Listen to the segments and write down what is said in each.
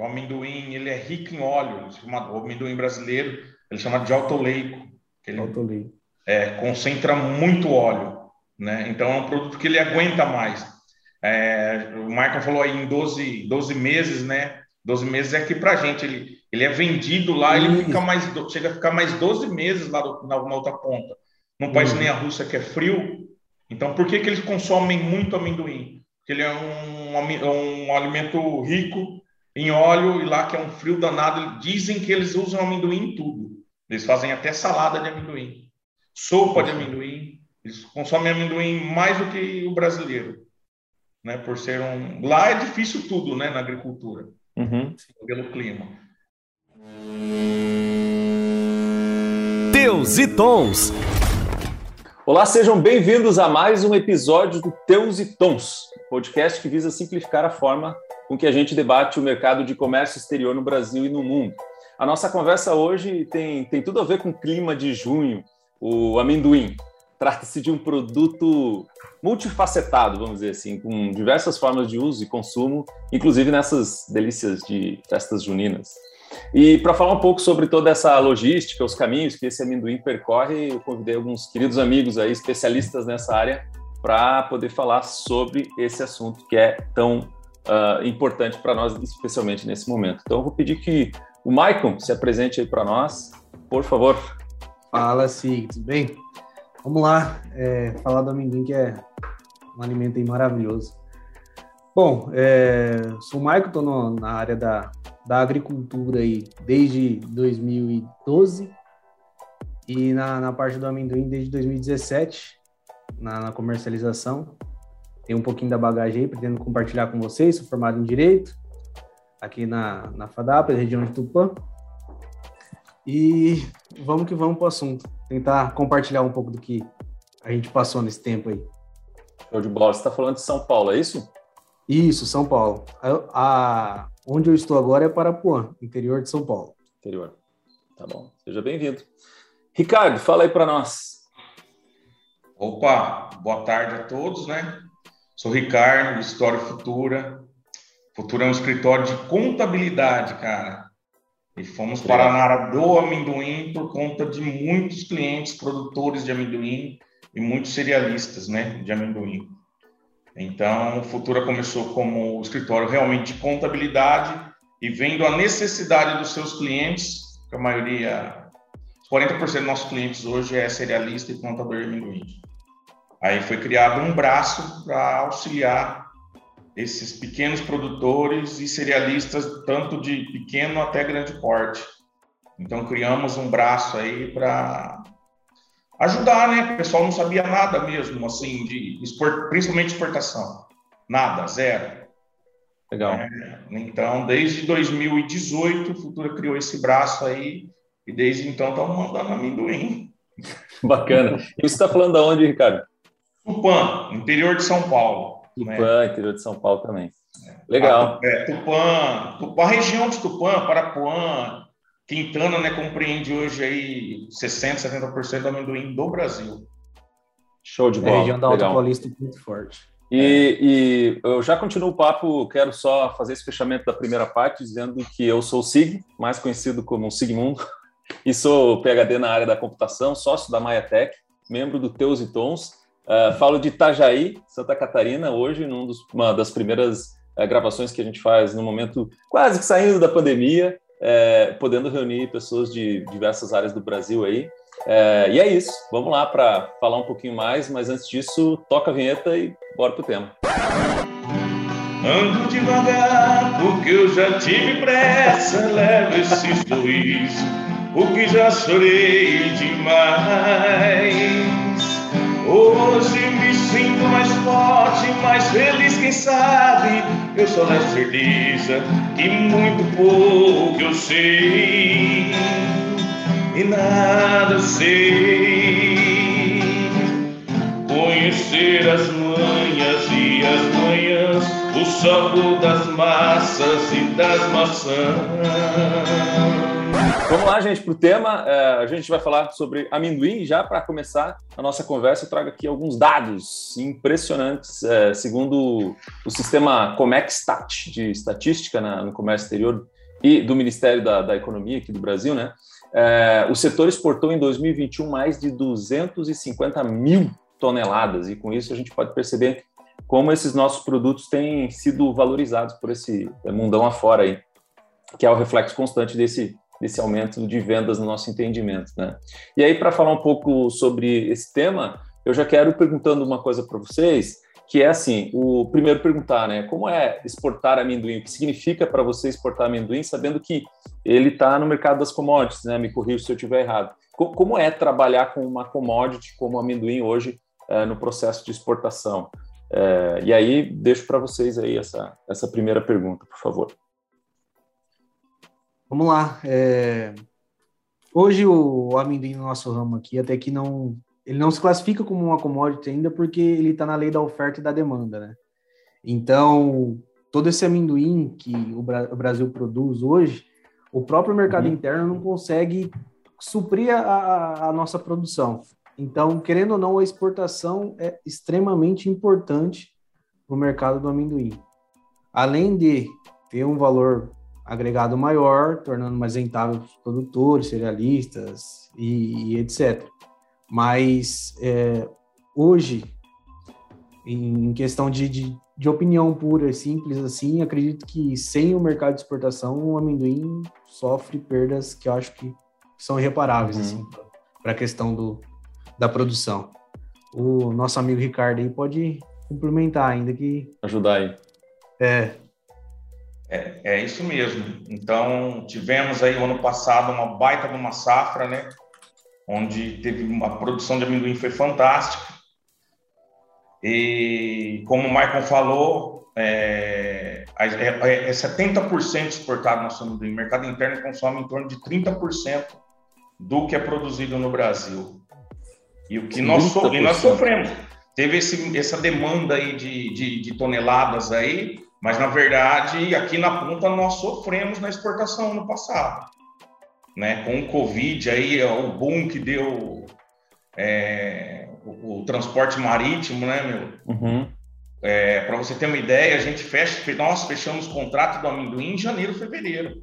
o amendoim ele é rico em óleo, o amendoim brasileiro ele chama de autoleico. Que ele autoleico. É, concentra muito óleo, né? Então é um produto que ele aguenta mais. É, o Michael falou aí em 12, 12 meses, né? 12 meses é aqui para gente. Ele, ele é vendido lá, ele fica mais, chega a ficar mais 12 meses lá do, na, na, outra ponta. Num país uhum. nem a Rússia que é frio. Então, por que, que eles consomem muito amendoim? Porque ele é um, um alimento rico em óleo e lá que é um frio danado. Dizem que eles usam amendoim em tudo. Eles fazem até salada de amendoim, sopa de amendoim. Eles consomem amendoim mais do que o brasileiro, né? Por ser um. Lá é difícil tudo, né? Na agricultura, uhum. pelo clima. Teus e Tons. Olá, sejam bem-vindos a mais um episódio do Teus e Tons, podcast que visa simplificar a forma com que a gente debate o mercado de comércio exterior no Brasil e no mundo. A nossa conversa hoje tem, tem tudo a ver com o clima de junho, o amendoim. Trata-se de um produto multifacetado, vamos dizer assim, com diversas formas de uso e consumo, inclusive nessas delícias de festas juninas. E para falar um pouco sobre toda essa logística, os caminhos que esse amendoim percorre, eu convidei alguns queridos amigos aí, especialistas nessa área, para poder falar sobre esse assunto que é tão uh, importante para nós, especialmente nesse momento. Então, eu vou pedir que o Maicon, se apresente aí para nós, por favor. Fala, Sig, tudo bem? Vamos lá, é, falar do amendoim, que é um alimento aí maravilhoso. Bom, é, sou o Maicon, estou na área da, da agricultura aí desde 2012 e na, na parte do amendoim desde 2017, na, na comercialização. Tem um pouquinho da bagagem aí, pretendo compartilhar com vocês, sou formado em Direito, aqui na, na FADAP, região de Tupã. E vamos que vamos para o assunto. Tentar compartilhar um pouco do que a gente passou nesse tempo aí. Show de bola. Você está falando de São Paulo, é isso? Isso, São Paulo. A, a, onde eu estou agora é Parapuã, interior de São Paulo. Interior. Tá bom. Seja bem-vindo. Ricardo, fala aí para nós. Opa, boa tarde a todos, né? Sou Ricardo, História Futura, Futura é um escritório de contabilidade, cara. E fomos para a área do amendoim por conta de muitos clientes produtores de amendoim e muitos cerealistas, né, de amendoim. Então, o Futura começou como escritório realmente de contabilidade e vendo a necessidade dos seus clientes, que a maioria, 40% dos nossos clientes hoje é cerealista e contador de amendoim. Aí foi criado um braço para auxiliar esses pequenos produtores e cerealistas, tanto de pequeno até grande porte. Então, criamos um braço aí para ajudar, né? O pessoal não sabia nada mesmo, assim, de export, principalmente exportação. Nada, zero. Legal. É, então, desde 2018, o Futura criou esse braço aí e desde então estamos mandando amendoim. Bacana. E você está falando de onde, Ricardo? Tupã, interior de São Paulo. Tupã, né? interior de São Paulo também. Legal. É, Tupã, Tupã, a região de Tupã, Parapuã, Quintana, né, compreende hoje aí 60%, 70% do amendoim do Brasil. Show de bola. É a região da Alta Paulista muito forte. E, e, eu já continuo o papo, quero só fazer esse fechamento da primeira parte, dizendo que eu sou o Sig, mais conhecido como Sigmundo, e sou PhD na área da computação, sócio da Maiatech, membro do Teus e Tons, Uh, falo de Itajaí, Santa Catarina, hoje, numa das primeiras uh, gravações que a gente faz no momento quase que saindo da pandemia, uh, podendo reunir pessoas de diversas áreas do Brasil aí. Eh, e é isso, vamos lá para falar um pouquinho mais, mas antes disso, toca a vinheta e bora pro tema. Ando devagar, porque eu já tive pressa, levo esse sorriso, porque já chorei demais. Hoje me sinto mais forte, mais feliz, quem sabe? Eu sou na certeza que muito pouco eu sei e nada sei. Conhecer as manhas e as manhãs, os jogo das massas e das maçãs. Vamos lá, gente, para o tema. É, a gente vai falar sobre amendoim. Já para começar a nossa conversa, eu trago aqui alguns dados impressionantes. É, segundo o sistema Comexstat de estatística na, no comércio exterior e do Ministério da, da Economia aqui do Brasil, né? É, o setor exportou em 2021 mais de 250 mil toneladas, e com isso a gente pode perceber como esses nossos produtos têm sido valorizados por esse mundão afora aí, que é o reflexo constante desse, desse aumento de vendas no nosso entendimento, né? E aí, para falar um pouco sobre esse tema, eu já quero perguntando uma coisa para vocês, que é assim, o primeiro perguntar, né, como é exportar amendoim? O que significa para você exportar amendoim, sabendo que ele está no mercado das commodities, né? Me corrija se eu estiver errado. Como é trabalhar com uma commodity como amendoim hoje é, no processo de exportação? É, e aí, deixo para vocês aí essa, essa primeira pergunta, por favor. Vamos lá. É... Hoje o amendoim no nosso ramo aqui até que não ele não se classifica como uma commodity ainda porque ele está na lei da oferta e da demanda, né? Então todo esse amendoim que o, Bra o Brasil produz hoje, o próprio mercado uhum. interno não consegue suprir a, a nossa produção. Então, querendo ou não, a exportação é extremamente importante para o mercado do amendoim. Além de ter um valor agregado maior, tornando mais rentável os produtores, cerealistas e, e etc. Mas é, hoje, em questão de, de, de, opinião pura e simples assim, acredito que sem o mercado de exportação, o amendoim sofre perdas que eu acho que são irreparáveis uhum. assim, para a questão do, da produção. O nosso amigo Ricardo aí pode complementar ainda que ajudar aí. É. É, é isso mesmo. Então, tivemos aí o ano passado uma baita de uma safra, né? Onde teve uma produção de amendoim foi fantástica. E como o Michael falou, é, é, é 70% exportado nosso amendoim. O mercado interno consome em torno de 30% do que é produzido no Brasil. E o que nós, so, e nós sofremos. Teve esse, essa demanda aí de, de, de, toneladas aí, mas na verdade aqui na ponta nós sofremos na exportação no passado. Né? Com o Covid aí, o boom que deu é, o, o, transporte marítimo, né, meu? Uhum. É, Para você ter uma ideia, a gente fecha, nós fechamos o contrato do amendoim em janeiro, fevereiro,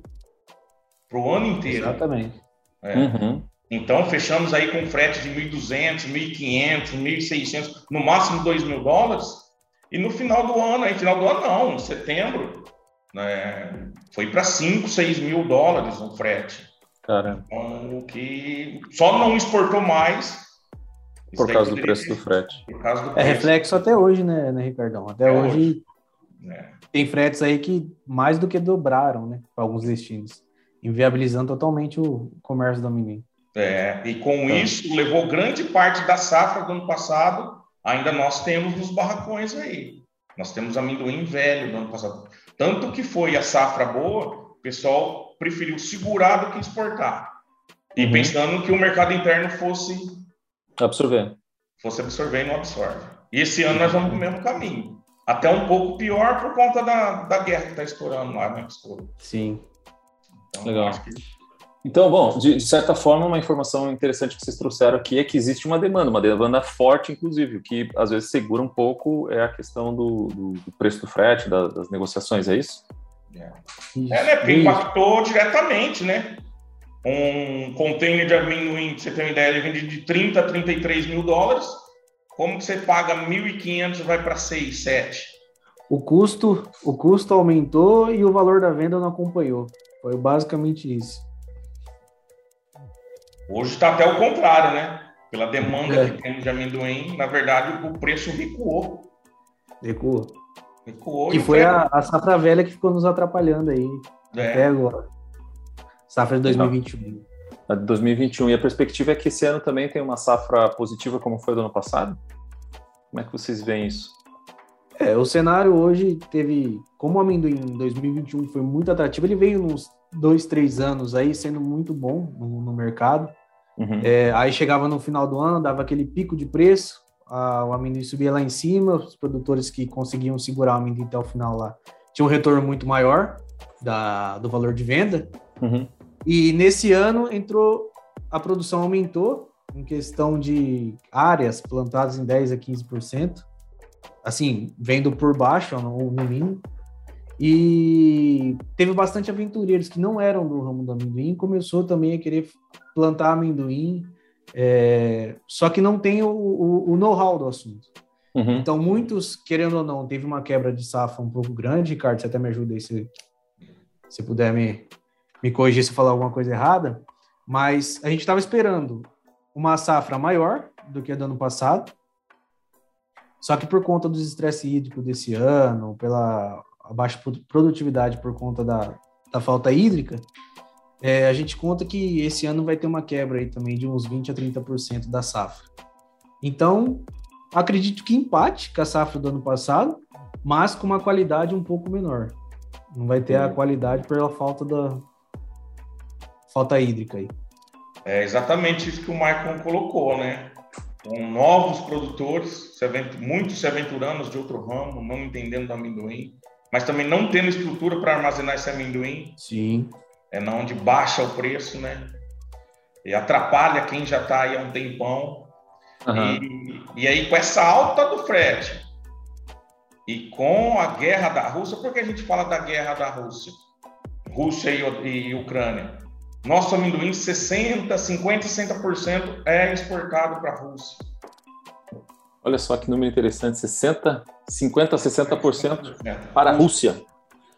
para o ano inteiro. Exatamente. É. Uhum. Então, fechamos aí com frete de 1.200, 1.500, 1.600, no máximo 2 mil dólares. E no final do ano, aí, final do ano não, em setembro, né, foi para 5, 6 mil dólares o frete. Caramba. Então, o que só não exportou mais. Por causa do preço do frete. Por causa do é preço. É reflexo até hoje, né, né Ricardão? Até, hoje, hoje. É. tem fretes aí que mais do que dobraram, né, para alguns destinos, inviabilizando totalmente o comércio do amendoim. É, e com isso, levou grande parte da safra do ano passado, ainda nós temos nos barracões aí. Nós temos amendoim velho do ano passado. Tanto que foi a safra boa, o pessoal preferiu segurar do que exportar. E uhum. pensando que o mercado interno fosse absorver. Fosse absorver e não absorve. E esse ano nós vamos no mesmo caminho. Até um pouco pior por conta da, da guerra que está estourando lá, né? Estouro. Sim. Então, Legal. Que então, bom, de, de, certa forma, uma informação interessante que vocês trouxeram aqui é que existe uma demanda, uma demanda forte, inclusive, o que às vezes segura um pouco é a questão do, do, do preço do frete, da, das negociações, é isso? É, é né? Porque impactou diretamente, né? Um container de amendoim, pra você ter uma ideia, ele vende de 30 a 33 mil dólares. Como que você paga 1.500 vai para 6, 7? O custo, o custo aumentou e o valor da venda não acompanhou. Foi basicamente isso. Hoje está até o contrário, né? Pela demanda é. que temos de amendoim, na verdade o preço recuou. Recuou. Recuou. Que foi a, a, safra velha que ficou nos atrapalhando aí é. até agora. Safra de 2021. A de 2021. E a perspectiva é que esse ano também tem uma safra positiva como foi do ano passado? Como é que vocês veem isso? É, o cenário hoje teve, como o amendoim em 2021 foi muito atrativo, ele veio nos dois, três anos aí sendo muito bom no, no mercado. Uhum. É, aí chegava no final do ano, dava aquele pico de preço, a, o amendoim subia lá em cima, os produtores que conseguiam segurar o amendoim até o final lá tinham um retorno muito maior da, do valor de venda. Uhum. E nesse ano entrou, a produção aumentou em questão de áreas plantadas em 10 a 15%, assim, vendo por baixo, no, no mínimo. E teve bastante aventureiros que não eram do ramo do amendoim, começou também a querer plantar amendoim, é, só que não tem o, o, o know-how do assunto. Uhum. Então, muitos, querendo ou não, teve uma quebra de safra um pouco grande. Ricardo, você até me ajuda aí se, se puder me, me corrigir se eu falar alguma coisa errada. Mas a gente estava esperando uma safra maior do que a do ano passado. Só que por conta dos estresse hídrico desse ano, pela baixa produtividade por conta da, da falta hídrica, é, a gente conta que esse ano vai ter uma quebra aí também de uns 20 a 30% da safra. Então, acredito que empate com a safra do ano passado, mas com uma qualidade um pouco menor. Não vai ter a qualidade pela falta da falta hídrica aí. É exatamente isso que o Michael colocou, né? Com novos produtores, muitos se aventurando de outro ramo, não entendendo do amendoim, mas também não tendo estrutura para armazenar esse amendoim. Sim. É na onde baixa o preço, né? E atrapalha quem já está aí há um tempão. Uhum. E, e aí, com essa alta do frete e com a guerra da Rússia, por que a gente fala da guerra da Rússia? Rússia e, e Ucrânia. Nosso amendoim, 60%, 50%, 60% é exportado para a Rússia. Olha só que número interessante, 60, 50, 60% para a Rússia.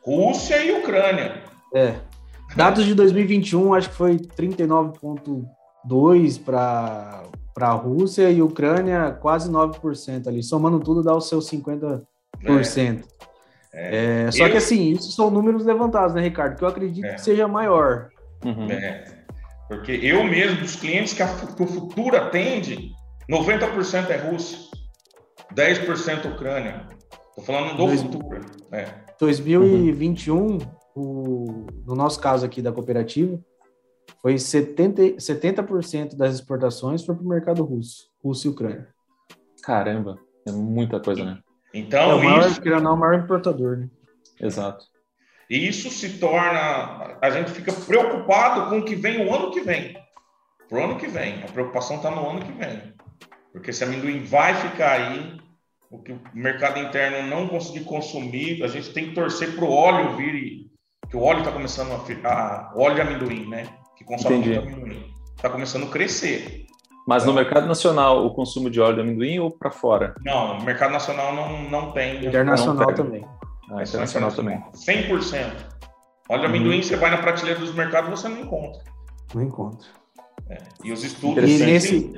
Rússia e Ucrânia. É. Dados de 2021, acho que foi 39,2% para a Rússia e Ucrânia quase 9% ali. Somando tudo, dá os seus 50%. É. É, só eu... que assim, isso são números levantados, né, Ricardo? Que eu acredito é. que seja maior. Uhum. É. Porque eu mesmo, dos clientes que, a, que o futuro atende, 90% é Rússia. 10% Ucrânia. Estou falando do Dois, futuro. É. 2021, uhum. o, no nosso caso aqui da cooperativa, foi 70%, 70% das exportações foi para o mercado russo, Rússia e Ucrânia. Caramba, é muita coisa, né? Então, é o maior, isso... não, o maior importador, né? Exato. E isso se torna. A gente fica preocupado com o que vem o ano que vem. Pro ano que vem. A preocupação está no ano que vem. Porque esse amendoim vai ficar aí, o que o mercado interno não conseguir consumir, a gente tem que torcer para o óleo vir, e, que o óleo está começando a ficar, óleo de amendoim, né? Que consome Entendi. muito amendoim. Está começando a crescer. Mas no mercado nacional, o consumo de óleo de amendoim ou para fora? Não, no mercado nacional não, não tem. Internacional não também. Ah, internacional também. 100%. Óleo de amendoim, uhum. você vai na prateleira dos mercados, você não encontra. Não encontra. É. E os estudos... E nesse...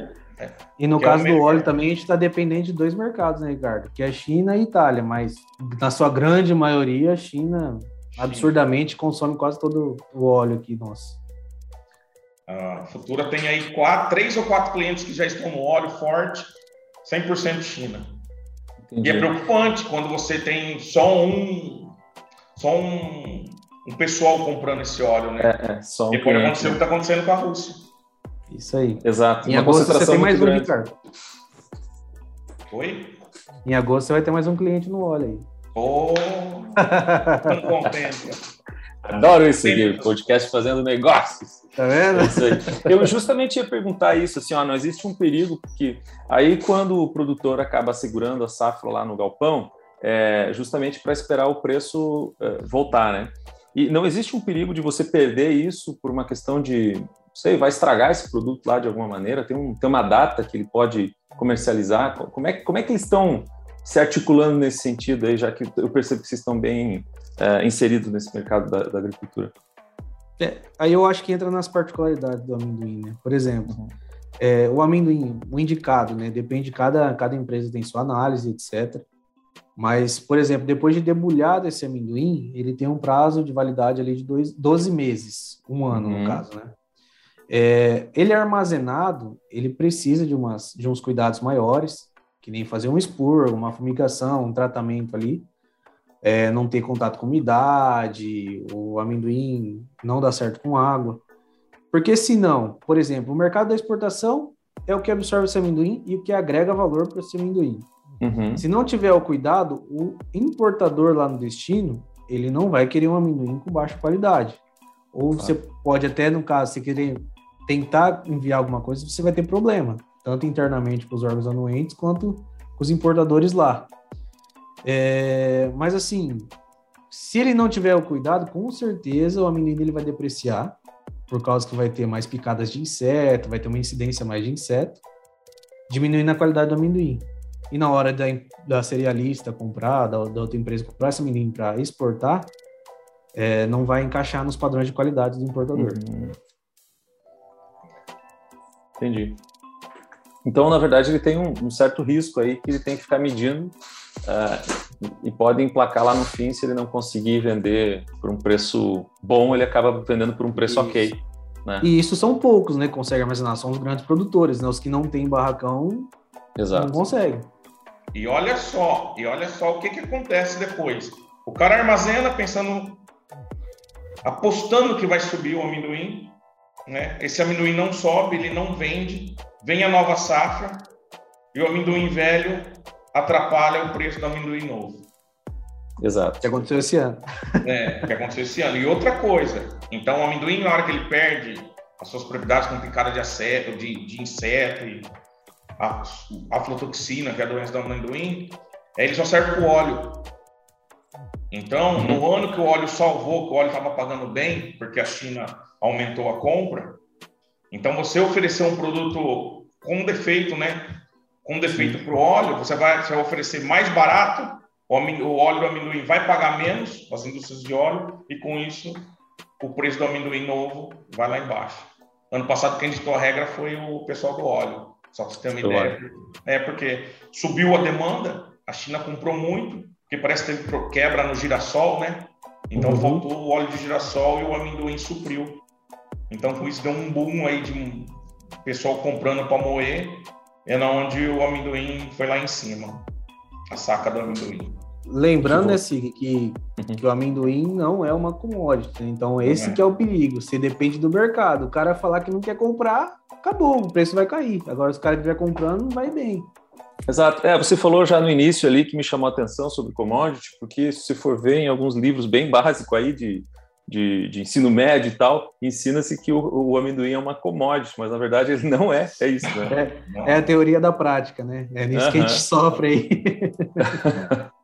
E no que é caso é do óleo também, a gente está dependente de dois mercados, né, Ricardo? Que é China e Itália, mas na sua grande maioria, a China, China. absurdamente consome quase todo o óleo aqui nosso. A Futura tem aí quatro, três ou quatro clientes que já estão no óleo forte, 100% China. Entendi. E é preocupante quando você tem só um, só um, um pessoal comprando esse óleo, né? É, é só um Depois aconteceu o que está acontecendo com a Rússia. Isso aí. Exato. Em Uma agosto você tem mais um, Ricardo. Oi? Em agosto você vai ter mais um cliente no óleo aí. Oh, tão contente. Adoro isso aqui, podcast fazendo negócios. Tá vendo? É Eu justamente ia perguntar isso, assim, ó, não existe um perigo, porque aí quando o produtor acaba segurando a safra lá no galpão, é justamente para esperar o preço é, voltar, né? E não existe um perigo de você perder isso por uma questão de sei, vai estragar esse produto lá de alguma maneira? Tem, um, tem uma data que ele pode comercializar? Como é, como é que eles estão se articulando nesse sentido aí, já que eu percebo que vocês estão bem é, inseridos nesse mercado da, da agricultura? É, aí eu acho que entra nas particularidades do amendoim, né? Por exemplo, uhum. é, o amendoim, o indicado, né? Depende de cada, cada empresa tem sua análise, etc. Mas, por exemplo, depois de debulhado esse amendoim, ele tem um prazo de validade ali de dois, 12 meses, um ano uhum. no caso, né? É, ele é armazenado, ele precisa de, umas, de uns cuidados maiores, que nem fazer um expor, uma fumigação, um tratamento ali, é, não ter contato com umidade, o amendoim não dá certo com água. Porque senão, por exemplo, o mercado da exportação é o que absorve esse amendoim e o que agrega valor para esse amendoim. Uhum. Se não tiver o cuidado, o importador lá no destino, ele não vai querer um amendoim com baixa qualidade. Ou você pode até, no caso, você querer tentar enviar alguma coisa, você vai ter problema, tanto internamente com os órgãos anuentes, quanto com os importadores lá. É, mas assim, se ele não tiver o cuidado, com certeza o amendoim dele vai depreciar, por causa que vai ter mais picadas de inseto, vai ter uma incidência mais de inseto, diminuindo a qualidade do amendoim. E na hora da, da cerealista comprar, da, da outra empresa comprar esse amendoim para exportar, é, não vai encaixar nos padrões de qualidade do importador. Uhum. Entendi. Então, na verdade, ele tem um, um, certo risco aí que ele tem que ficar medindo uh, e pode emplacar lá no fim se ele não conseguir vender por um preço bom, ele acaba vendendo por um preço isso. ok. Né? E isso são poucos, né? Conseguem armazenar, são os grandes produtores, né? Os que não têm barracão Exato. não conseguem. E olha só, e olha só o que, que acontece depois. O cara armazena pensando, apostando que vai subir o amendoim, né? Esse amendoim não sobe, ele não vende, vem a nova safra e o amendoim velho atrapalha o preço do amendoim novo. Exato. O que aconteceu esse ano. É, o que aconteceu esse ano. E outra coisa, então o amendoim, na hora que ele perde as suas propriedades com picada de, aceto, de, de inseto e a aflotoxina, que é a doença do amendoim, ele só serve para o óleo. Então, no ano que o óleo salvou, que o óleo estava pagando bem, porque a China aumentou a compra, então você oferecer um produto com defeito, né? Com defeito para o óleo, você vai, você vai oferecer mais barato, o, o óleo do amendoim vai pagar menos, as indústrias de óleo, e com isso o preço do amendoim novo vai lá embaixo. Ano passado quem ditou a regra foi o pessoal do óleo. Só para você ter uma ideia. É porque subiu a demanda, a China comprou muito, porque parece que teve quebra no girassol, né? Então uhum. faltou o óleo de girassol e o amendoim supriu. Então com isso deu um boom aí de um pessoal comprando para moer, é na onde o amendoim foi lá em cima, a saca do amendoim. Lembrando, né, Sig, que, uhum. que o amendoim não é uma commodity. Né? Então, esse é. que é o perigo. Você depende do mercado. O cara falar que não quer comprar, acabou, o preço vai cair. Agora, se o cara estiver comprando, vai bem. Exato. É, você falou já no início ali que me chamou a atenção sobre commodity, porque se for ver em alguns livros bem básicos aí de, de, de ensino médio e tal, ensina-se que o, o, amendoim é uma commodity, mas na verdade ele não é, é isso, né? É, é a teoria da prática, né? É nisso que a gente sofre aí.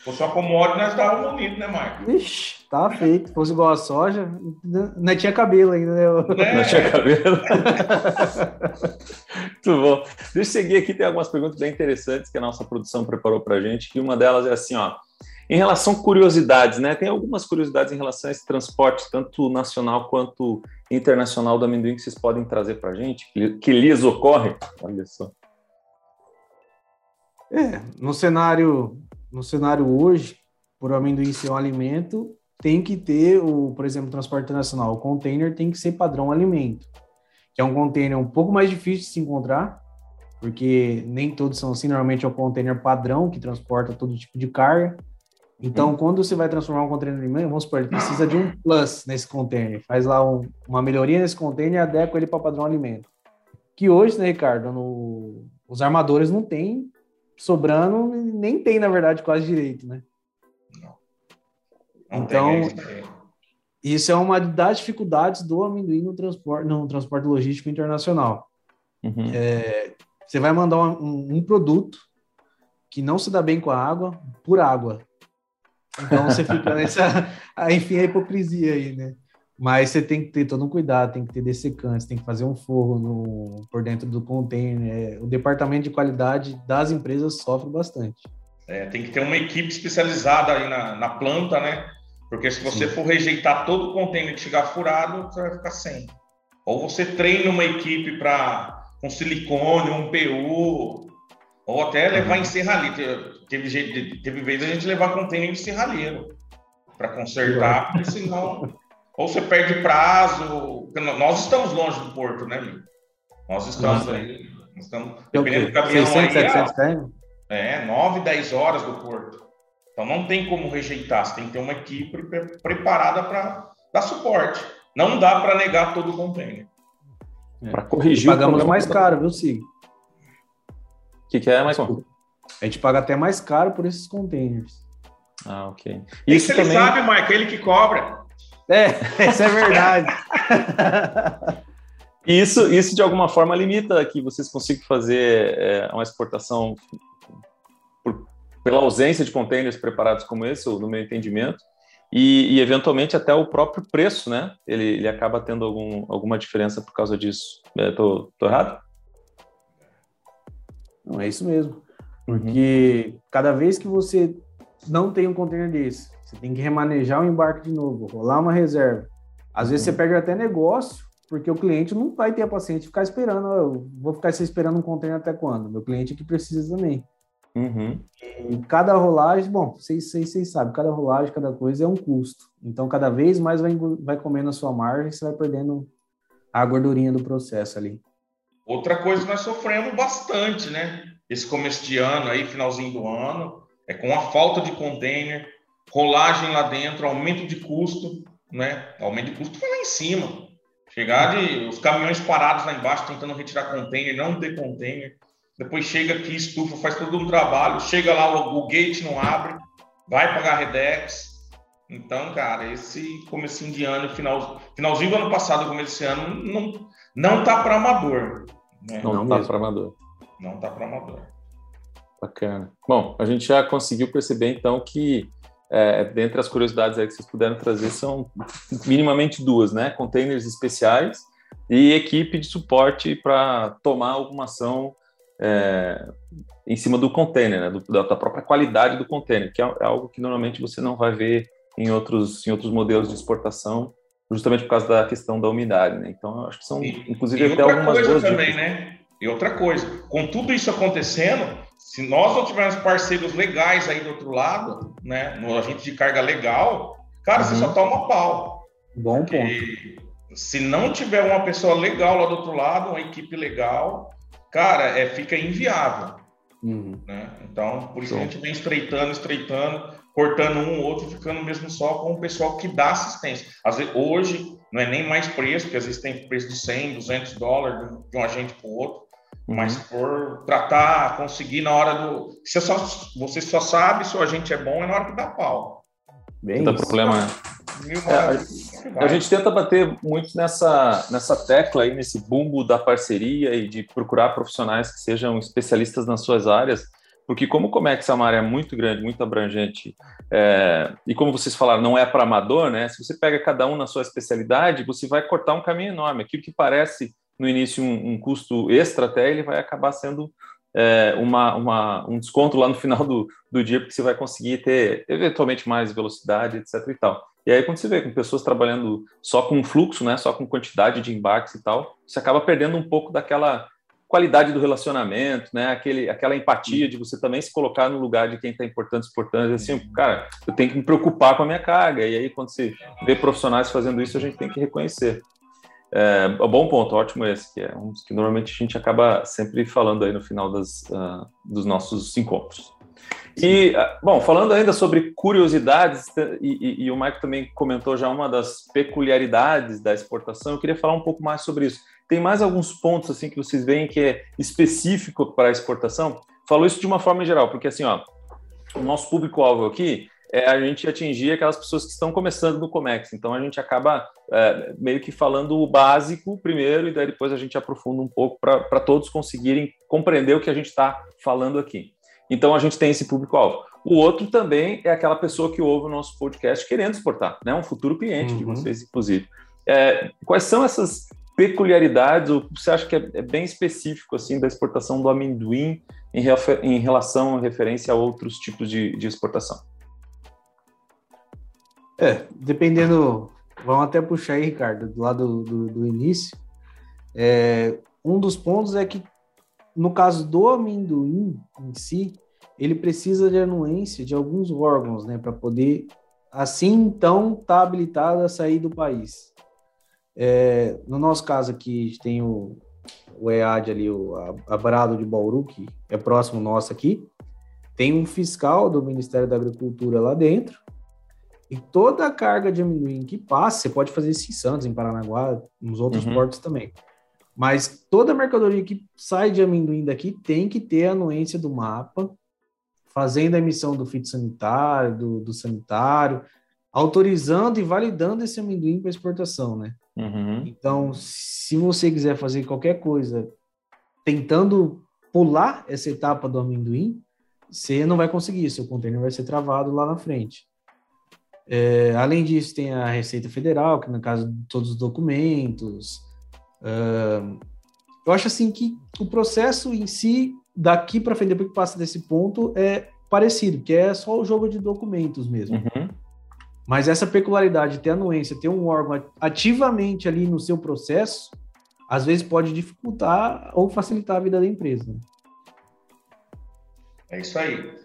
Se fosse uma commodity, nós estávamos unidos, né, Marcos? Ixi, tá feito. Se fosse igual a soja, não tinha cabelo ainda, né? É. Não tinha cabelo. Muito bom. Deixa eu seguir aqui, tem algumas perguntas bem interessantes que a nossa produção preparou para a gente, que uma delas é assim, ó. Em relação a curiosidades, né? Tem algumas curiosidades em relação a esse transporte, tanto nacional quanto internacional do amendoim, que vocês podem trazer para a gente, que, que lhes ocorre. Olha só. É, no cenário no cenário hoje, por amendoim ser um alimento, tem que ter, o, por exemplo, transporte internacional. O container tem que ser padrão alimento, que é um container um pouco mais difícil de se encontrar, porque nem todos são assim. Normalmente é o container padrão que transporta todo tipo de carga. Então, hum. quando você vai transformar um container em alimento, vamos supor, ele precisa de um plus nesse container. Faz lá um, uma melhoria nesse container e adequa ele para padrão alimento. Que hoje, né, Ricardo, no, os armadores não têm sobrando, nem tem, na verdade, quase direito, né? Não. Não então, isso é uma das dificuldades do amendoim no transporte, no transporte logístico internacional. Uhum. É, você vai mandar um, um, produto que não se dá bem com a água, por água. Então você fica nessa, enfim, a hipocrisia aí, né? Mas você tem que ter todo um cuidado, tem que ter dessecante, tem que fazer um forro no, por dentro do container. É, o departamento de qualidade das empresas sofre bastante. É, tem que ter uma equipe especializada aí na, na planta, né? Porque se você Sim. for rejeitar todo o container que chegar furado, você vai ficar sem. Ou você treina uma equipe para um silicone, um PU, ou até levar uhum. em serralheiro. Teve, teve vez a gente levar container em serralheiro para consertar, porque senão ou você perde prazo. Nós estamos longe do porto, né, amigo? Nós estamos Nossa. aí. Nós estamos, dependendo do caminhão 600, aí, 700 é, 9, 10 horas do porto. Então não tem como rejeitar, você tem que ter uma equipe preparada para dar suporte. Não dá para negar todo o container. É. Para corrigir pagamos mais caro, viu, Sig? O que, que é, Maicon? A gente paga até mais caro por esses containers. Ah, ok. Isso, também... ele sabe, Mike, ele que cobra. É, isso é verdade. isso, isso de alguma forma limita que vocês consigam fazer é, uma exportação por, pela ausência de containers preparados como esse, no meu entendimento, e, e, eventualmente até o próprio preço, né? Ele, ele acaba tendo algum, alguma diferença por causa disso. Estou é, errado? Não, é isso mesmo. Porque uhum. cada vez que você não tem um container desse, você tem que remanejar o embarque de novo, rolar uma reserva. Às vezes você uhum. perde até negócio, porque o cliente não vai ter a paciência de ficar esperando. Eu vou ficar esperando um container até quando? Meu cliente é que precisa também. Uhum. E cada rolagem, bom, vocês, vocês, vocês sabem, cada rolagem, cada coisa é um custo. Então, cada vez mais vai, vai comendo a sua margem, você vai perdendo a gordurinha do processo ali. Outra coisa nós sofremos bastante, né? Esse começo de ano aí, finalzinho do ano, é com a falta de container, rolagem lá dentro, aumento de custo, né? Aumento de custo foi lá em cima. Chegar de os caminhões parados lá embaixo tentando retirar container, não ter container depois chega aqui, estufa, faz todo um trabalho, chega lá, o, o gate não abre, vai pagar Redex. Então, cara, esse comecinho de ano, final, finalzinho do ano passado, começo desse ano, não, não tá para amador. Né? Não, não tá para amador. Não tá para amador. Bacana. Bom, a gente já conseguiu perceber então que é, dentre as curiosidades que vocês puderam trazer são minimamente duas, né? Containers especiais e equipe de suporte para tomar alguma ação é, em cima do container, né, do, da própria qualidade do container, que é, é, algo que normalmente você não vai ver em outros, em outros modelos de exportação, justamente por causa da questão da umidade. Né? Então, acho que são, e, inclusive, e até algumas coisa boas também, dicas. né? E outra coisa, com tudo isso acontecendo, se nós não tivermos parceiros legais aí do outro lado, né, no agente de carga legal, cara, uhum. você só toma pau. Bom ponto. Se não tiver uma pessoa legal lá do outro lado, uma equipe legal, cara, é, fica inviável. Uhum. Né? Então, por isso Sim. a gente vem estreitando, estreitando, cortando um ou outro, ficando mesmo só com o pessoal que dá assistência. Às vezes, hoje, não é nem mais preço, porque às vezes tem preço de 100, 200 dólares de um agente para o outro, uhum. Mas por tratar, conseguir na hora do. Você só, você só sabe se o agente é bom é na hora que dá pau. Bem, não problema. É, a, a, gente tenta bater muito nessa, nessa tecla aí, nesse bumbo da parceria e de procurar profissionais que sejam especialistas nas suas áreas, porque como o Comex é uma área muito grande, muito abrangente, é, e como vocês falaram, não é para amador, né? Se você pega cada um na sua especialidade, você vai cortar um caminho enorme. Aquilo que parece no início um, um custo extra até, ele vai acabar sendo é, uma, uma, um desconto lá no final do, do dia, porque você vai conseguir ter eventualmente mais velocidade, etc. e tal. E aí, quando você vê com pessoas trabalhando só com fluxo, né, só com quantidade de embarques e tal, você acaba perdendo um pouco daquela qualidade do relacionamento, né, aquele, aquela empatia de você também se colocar no lugar de quem está importando, exportando, assim, cara, eu tenho que me preocupar com a minha carga. E aí, quando você vê profissionais fazendo isso, a gente tem que reconhecer. É, bom ponto, ótimo esse, que é um que normalmente a gente acaba sempre falando aí no final das, uh, dos nossos encontros. E, ah, bom, falando ainda sobre curiosidades, e, e, e o Mike também comentou já uma das peculiaridades da exportação, eu queria falar um pouco mais sobre isso. Tem mais alguns pontos assim que vocês veem que é específico para a exportação? Falou isso de uma forma geral, porque assim, ó, o nosso público-alvo aqui é a gente atingir aquelas pessoas que estão começando no Comex. Então a gente acaba é, meio que falando o básico primeiro e daí depois a gente aprofunda um pouco para todos conseguirem compreender o que a gente está falando aqui. Então a gente tem esse público-alvo. O outro também é aquela pessoa que ouve o nosso podcast querendo exportar, né? Um futuro cliente uhum. de vocês, inclusive. É, quais são essas peculiaridades, ou você acha que é, é bem específico assim da exportação do amendoim em, em relação à referência a outros tipos de, de exportação? É, dependendo, vamos até puxar aí, Ricardo, do lado do, do, início. É, um dos pontos é que, no caso do amendoim em si, ele precisa de anuência de alguns órgãos, né, para poder, assim, então, estar tá habilitado a sair do país. É, no nosso caso aqui, tem o, o EAD ali, o Abrado de Bauru, que é próximo nosso aqui, tem um fiscal do Ministério da Agricultura lá dentro, e toda a carga de amendoim que passa, você pode fazer isso em Santos, em Paranaguá, nos outros uhum. portos também. Mas toda mercadoria que sai de amendoim daqui tem que ter a anuência do mapa, fazendo a emissão do fitossanitário, do, do sanitário, autorizando e validando esse amendoim para exportação, né? Uhum. Então, se você quiser fazer qualquer coisa tentando pular essa etapa do amendoim, você não vai conseguir, seu container vai ser travado lá na frente. É, além disso, tem a Receita Federal, que no caso de todos os documentos. Uh, eu acho assim que o processo em si, daqui para frente, depois que passa desse ponto, é parecido, que é só o jogo de documentos mesmo. Uhum. Mas essa peculiaridade de ter anuência, ter um órgão ativamente ali no seu processo, às vezes pode dificultar ou facilitar a vida da empresa. É isso aí.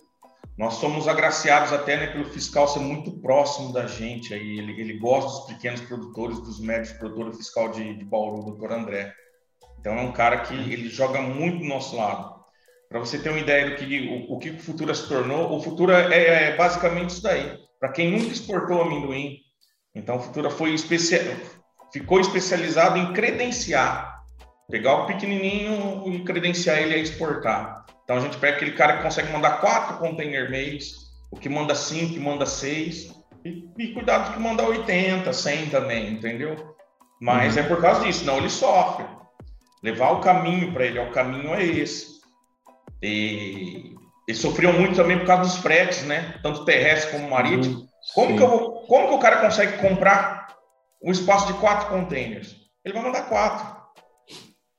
Nós somos agraciados até né, pelo fiscal ser muito próximo da gente. Aí ele, ele gosta dos pequenos produtores, dos médios produtores, fiscal de, de Bauru, doutor André. Então é um cara que ele joga muito do nosso lado. Para você ter uma ideia do que o, o que o Futura se tornou, o Futura é, é basicamente isso daí. Para quem nunca exportou amendoim, então o Futura foi especial, ficou especializado em credenciar, pegar o pequenininho e credenciar ele a exportar. Então a gente pega aquele cara que consegue mandar quatro container mês, o que manda cinco, que manda seis, e, e cuidado que manda 80, 100 também, entendeu? Mas uhum. é por causa disso, não ele sofre. Levar o caminho para ele, o caminho é esse. E eles sofriam muito também por causa dos fretes, né? Tanto terrestre como marítimo. Uhum. Como que, eu vou, como que o cara consegue comprar um espaço de quatro containers? Ele vai mandar quatro.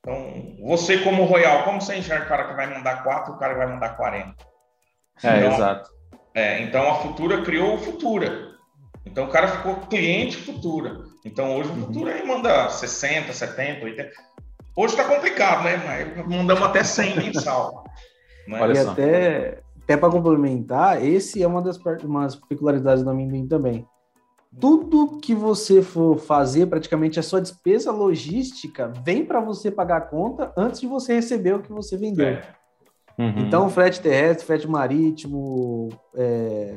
Então, você como Royal, como você enxerga o cara que vai mandar 4 e o cara que vai mandar 40? É, então, exato. É, então, a Futura criou o Futura. Então, o cara ficou cliente Futura. Então, hoje o uhum. Futura uhum. manda 60, 70, 80. Hoje está complicado, né? Mas mandamos até 100 mensal. né? Olha e só. até, até para complementar, esse é uma das umas peculiaridades do amendoim também tudo que você for fazer, praticamente a sua despesa logística, vem para você pagar a conta antes de você receber o que você vendeu. É. Uhum. Então, frete terrestre, frete marítimo, é,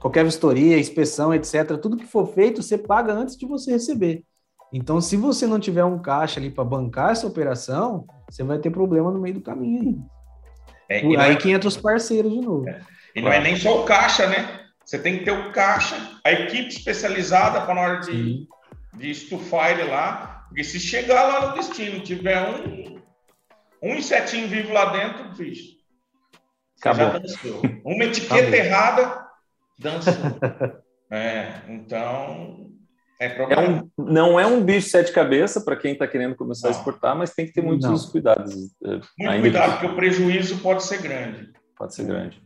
qualquer vistoria, inspeção, etc., tudo que for feito, você paga antes de você receber. Então, se você não tiver um caixa ali para bancar essa operação, você vai ter problema no meio do caminho É, aí é... que entra os parceiros de novo. É. E não é nem só o caixa, né? Você tem que ter o caixa, a equipe especializada para na hora de, de estufar ele lá. Porque se chegar lá no destino tiver um, um insetinho vivo lá dentro, bicho, Acabou. Uma etiqueta Acabou. errada, dançou. é, então, é, é um, não é um bicho sete cabeças para quem está querendo começar não. a exportar, mas tem que ter muitos não. cuidados. É, Muito cuidado, porque o prejuízo pode ser grande. Pode ser grande.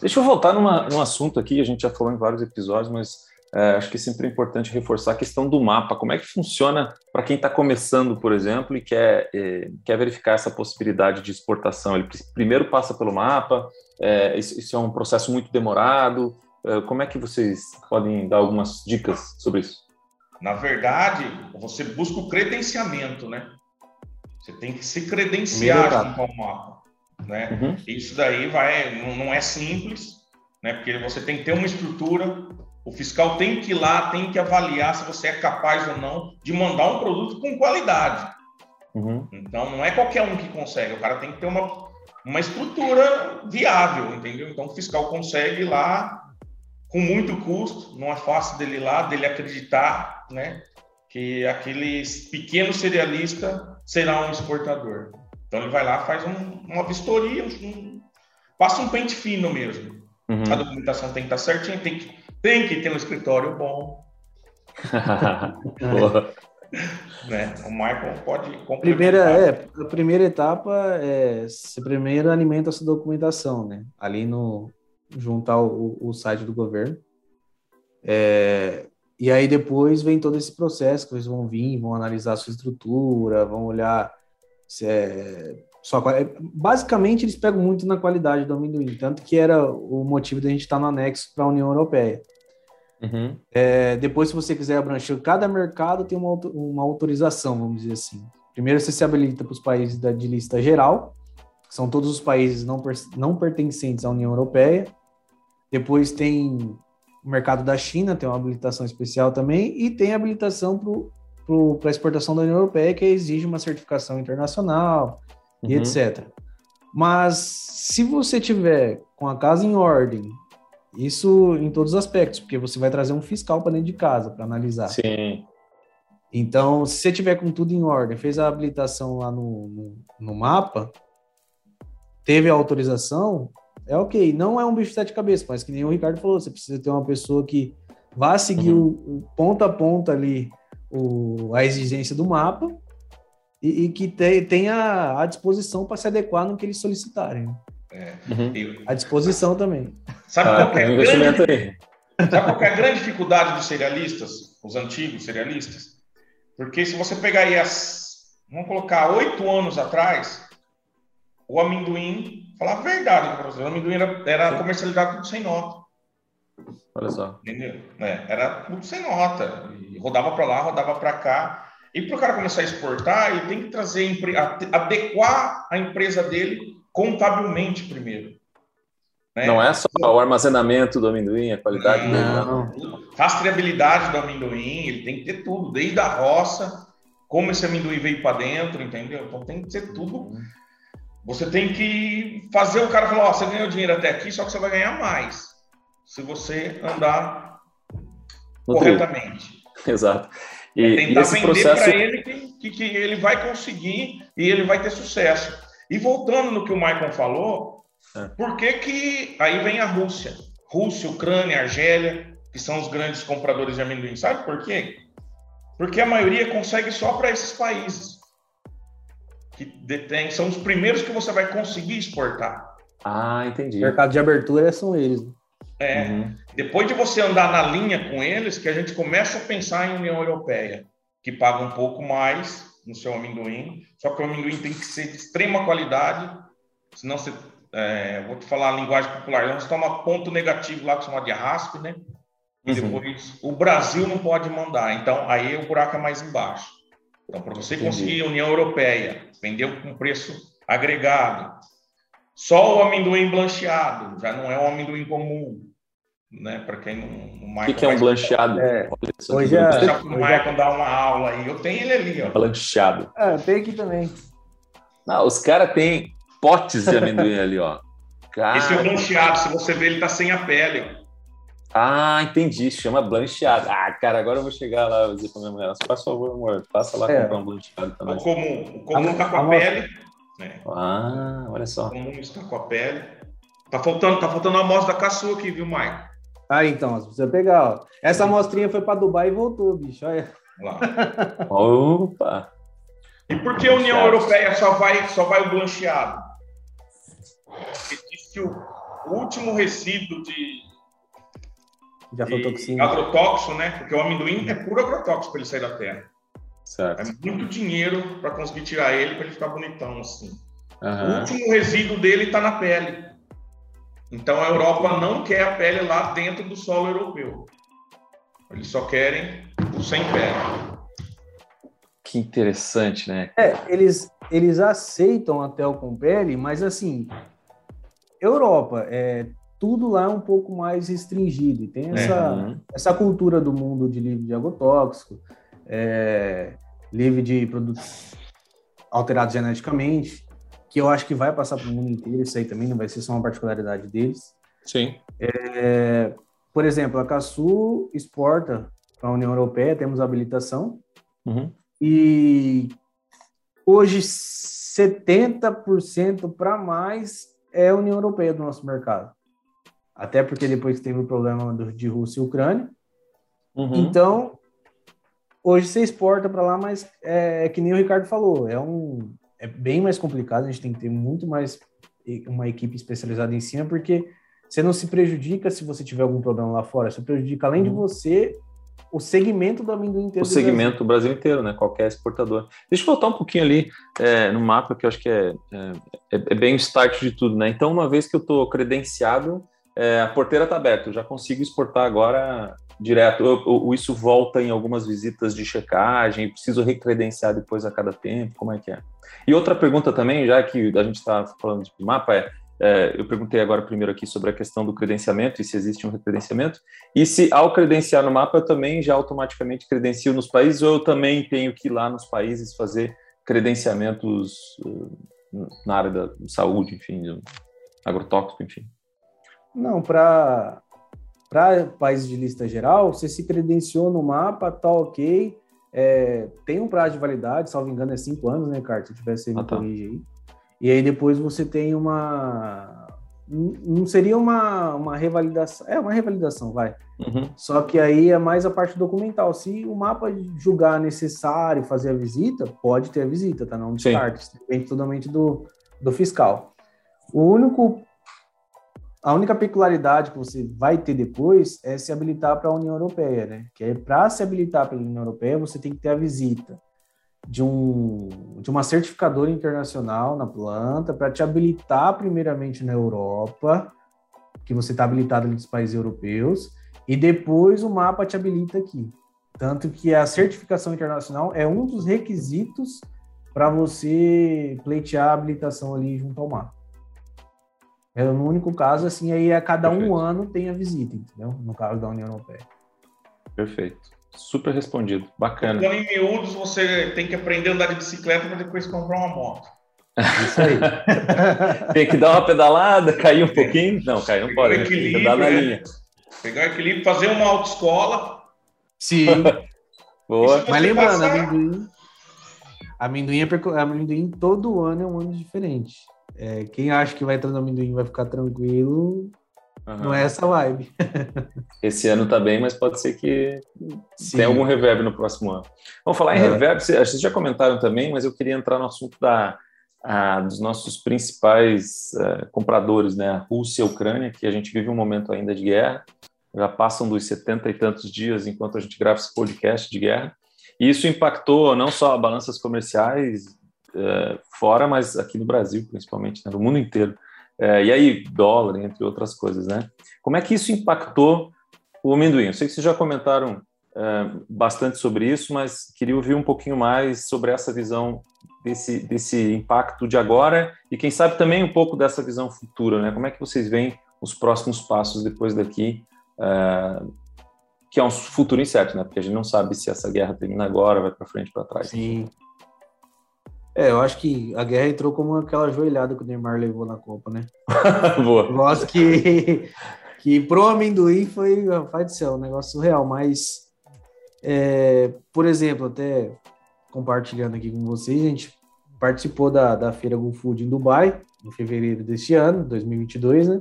Deixa eu voltar numa, num assunto aqui, a gente já falou em vários episódios, mas é, acho que é sempre importante reforçar a questão do mapa. Como é que funciona para quem está começando, por exemplo, e quer, é, quer verificar essa possibilidade de exportação? Ele primeiro passa pelo mapa, é, isso, isso, é um processo muito demorado. É, como é que vocês podem dar algumas dicas sobre isso? Na verdade, você busca o credenciamento, né? Você tem que se credenciar junto ao mapa. Né? Uhum. Isso daí vai, não, é simples, né? porque você tem que ter uma estrutura, o fiscal tem que ir lá, tem que avaliar se você é capaz ou não de mandar um produto com qualidade. Uhum. Então, não é qualquer um que consegue, o cara tem que ter uma, uma estrutura viável, entendeu? Então, o fiscal consegue ir lá com muito custo, não é fácil dele ir lá, dele acreditar, né? Que aquele pequeno cerealista será um exportador. Então ele vai lá, faz um, uma vistoria, um, passa um pente fino mesmo. Uhum. A documentação tem que estar certinha, tem que, tem que ter um escritório bom. né? O Michael pode primeira é A primeira etapa é você primeiro alimenta essa documentação, né? Ali no juntar o, o site do governo. É, e aí depois vem todo esse processo que eles vão vir, vão analisar a sua estrutura, vão olhar é, só, basicamente, eles pegam muito na qualidade do amendoim, tanto que era o motivo da gente estar no anexo para a União Europeia. Uhum. É, depois, se você quiser abranger, cada mercado tem uma, uma autorização, vamos dizer assim. Primeiro, você se habilita para os países da, de lista geral, que são todos os países não, não pertencentes à União Europeia. Depois tem o mercado da China, tem uma habilitação especial também, e tem habilitação para para exportação da União Europeia, que exige uma certificação internacional uhum. e etc. Mas se você tiver com a casa em ordem, isso em todos os aspectos, porque você vai trazer um fiscal para dentro de casa para analisar. Sim. Então, se você tiver com tudo em ordem, fez a habilitação lá no, no, no mapa, teve a autorização, é ok. Não é um bicho de sete cabeças, mas que nem o Ricardo falou, você precisa ter uma pessoa que vá seguir uhum. o, o ponto a ponto ali o, a exigência do mapa e, e que te, tenha a disposição para se adequar no que eles solicitarem. É. Uhum. A disposição também. Sabe ah, qual, é a grande, sabe qual é a grande dificuldade dos serialistas, os antigos serialistas? Porque se você pegar aí as, vamos colocar, oito anos atrás, o amendoim, falar a verdade para você, o amendoim era, era comercializado sem nota. Olha só. Entendeu? É, era tudo sem nota. E rodava para lá, rodava para cá. E para o cara começar a exportar, ele tem que trazer, adequar a empresa dele contabilmente primeiro. Né? Não é só o armazenamento do amendoim, a qualidade não, dele. Não. Rastreabilidade do amendoim, ele tem que ter tudo, desde a roça, como esse amendoim veio para dentro, entendeu? Então tem que ser tudo. Você tem que fazer o cara falar: Ó, você ganhou dinheiro até aqui, só que você vai ganhar mais se você andar no corretamente. Exato. E, é tentar vender processo... para ele que, que, que, ele vai conseguir e ele vai ter sucesso. E voltando no que o Michael falou, é. por que, que aí vem a Rússia? Rússia, Ucrânia, Argélia, que são os grandes compradores de amendoim. Sabe por quê? Porque a maioria consegue só para esses países. Que detém, são os primeiros que você vai conseguir exportar. Ah, entendi. O mercado de abertura são eles. É, uhum. Depois de você andar na linha com eles, que a gente começa a pensar em União Europeia, que paga um pouco mais no seu amendoim, só que o amendoim tem que ser de extrema qualidade, senão você, é, vou te falar a linguagem popular, você toma ponto negativo lá que chama de RASP, né? E uhum. depois o Brasil não pode mandar, então aí o buraco é mais embaixo. Então, para você conseguir a União Europeia, vender com preço agregado, só o amendoim blancheado, já não é um amendoim comum né? Para quem não. O que, que, é um blancheado? É, hoje é, Deixa o Michael dar uma aula aí. Eu tenho ele ali, ó. Blancheado. É, tem aqui também. Não, os caras têm potes de amendoim ali, ó. Cara... Esse é o blancheado. Se você ver, ele tá sem a pele, ó. Ah, entendi. Chama blancheado. Ah, cara, agora eu vou chegar lá e dizer pra minha mulher: por favor, amor, passa lá é. comprar um blancheado também. O comum. O comum tá com a, a pele. Né? Ah, olha só. O comum está com a pele. Tá faltando, tá faltando a amostra da caçua aqui, viu, Michael? Ah, então, você precisa pegar, ó. Essa amostrinha foi para Dubai e voltou, bicho. Olha. Lá. Opa! E por que a União Europeia só vai, só vai o blancheado? Porque diz que o último resíduo de, de aflatoxina. agrotóxico, né? Porque o amendoim é puro agrotóxico para ele sair da terra. Certo. É muito dinheiro para conseguir tirar ele para ele ficar bonitão assim. Uhum. O último resíduo dele está na pele. Então a Europa não quer a pele lá dentro do solo europeu. Eles só querem o sem pele. Que interessante, né? É, eles, eles aceitam até o com pele, mas assim, Europa, é, tudo lá é um pouco mais restringido. E tem essa, uhum. essa cultura do mundo de livre de agrotóxico, é, livre de produtos alterados geneticamente que eu acho que vai passar para o mundo inteiro, isso aí também não vai ser só uma particularidade deles. Sim. É, por exemplo, a Casu exporta para a União Europeia, temos habilitação, uhum. e hoje 70% para mais é a União Europeia do nosso mercado. Até porque depois que teve o problema de Rússia e Ucrânia. Uhum. Então, hoje você exporta para lá, mas é, é, que nem o Ricardo falou, é um, é bem mais complicado, a gente tem que ter muito mais uma equipe especializada em cima, porque você não se prejudica se você tiver algum problema lá fora, você prejudica além de uhum. você o segmento do amendoim inteiro. O segmento do Brasil. Brasil inteiro, né? Qualquer exportador. Deixa eu voltar um pouquinho ali é, no mapa, que eu acho que é, é, é, bem o start de tudo, né? Então, uma vez que eu estou credenciado, é, a porteira está aberta, eu já consigo exportar agora direto. Eu, eu, isso volta em algumas visitas de checagem, preciso recredenciar depois a cada tempo, como é que é? E outra pergunta também, já que a gente está falando de mapa, é é, eu perguntei agora primeiro aqui sobre a questão do credenciamento e se existe um credenciamento, e se ao credenciar no mapa eu também já automaticamente credencio nos países ou eu também tenho que ir lá nos países fazer credenciamentos uh, na área da saúde, enfim, agrotóxico, enfim. Não, para para países de lista geral, você se credenciou no mapa, tá ok. É, tem um prazo de validade, salvo engano, é cinco anos, né, Carlos? Se tivesse ah, tá. aí. E aí depois você tem uma. Não seria uma, uma revalidação. É uma revalidação, vai. Uhum. Só que aí é mais a parte documental. Se o mapa julgar necessário fazer a visita, pode ter a visita, tá? Não descarte. Depende totalmente do, do fiscal. O único a única peculiaridade que você vai ter depois é se habilitar para a União Europeia, né? Que é para se habilitar para a União Europeia, você tem que ter a visita de, um, de uma certificadora internacional na planta para te habilitar primeiramente na Europa, que você está habilitado dos países europeus, e depois o mapa te habilita aqui. Tanto que a certificação internacional é um dos requisitos para você pleitear a habilitação ali junto ao mapa. É no único caso, assim, aí a cada Perfeito. um ano tem a visita, entendeu? No caso da União Europeia. Perfeito. Super respondido. Bacana. Então, em miúdos, você tem que aprender a andar de bicicleta para depois comprar uma moto. Isso aí. tem que dar uma pedalada, cair um pouquinho. Não, cair não pode. Equilíbrio, andar na né? linha. Pegar o equilíbrio, fazer uma autoescola. Sim. Boa. Mas lembrando, passar... amendoim, amendoim, é, amendoim todo ano é um ano diferente. É, quem acha que vai entrar no amendoim vai ficar tranquilo, uhum. não é essa vibe. Esse ano tá bem, mas pode ser que Sim. tenha algum reverb no próximo ano. Vamos falar em é. reverb, vocês já comentaram também, mas eu queria entrar no assunto da, a, dos nossos principais uh, compradores, né? A Rússia e a Ucrânia, que a gente vive um momento ainda de guerra, já passam dos setenta e tantos dias enquanto a gente grava esse podcast de guerra. E isso impactou não só balanças comerciais é, fora, mas aqui no Brasil, principalmente, né, no mundo inteiro. É, e aí, dólar, entre outras coisas, né? Como é que isso impactou o amendoim? Eu sei que vocês já comentaram é, bastante sobre isso, mas queria ouvir um pouquinho mais sobre essa visão desse, desse impacto de agora e, quem sabe, também um pouco dessa visão futura, né? Como é que vocês veem os próximos passos depois daqui, que é um futuro incerto, né? Porque a gente não sabe se essa guerra termina agora, vai para frente, para trás. Sim. É, eu acho que a guerra entrou como aquela joelhada que o Neymar levou na Copa, né? Boa. Eu gosto que, que pro amendoim foi, faz de céu, um negócio surreal, mas, é, por exemplo, até compartilhando aqui com vocês, a gente participou da, da Feira Go Food em Dubai, em fevereiro deste ano, 2022, né?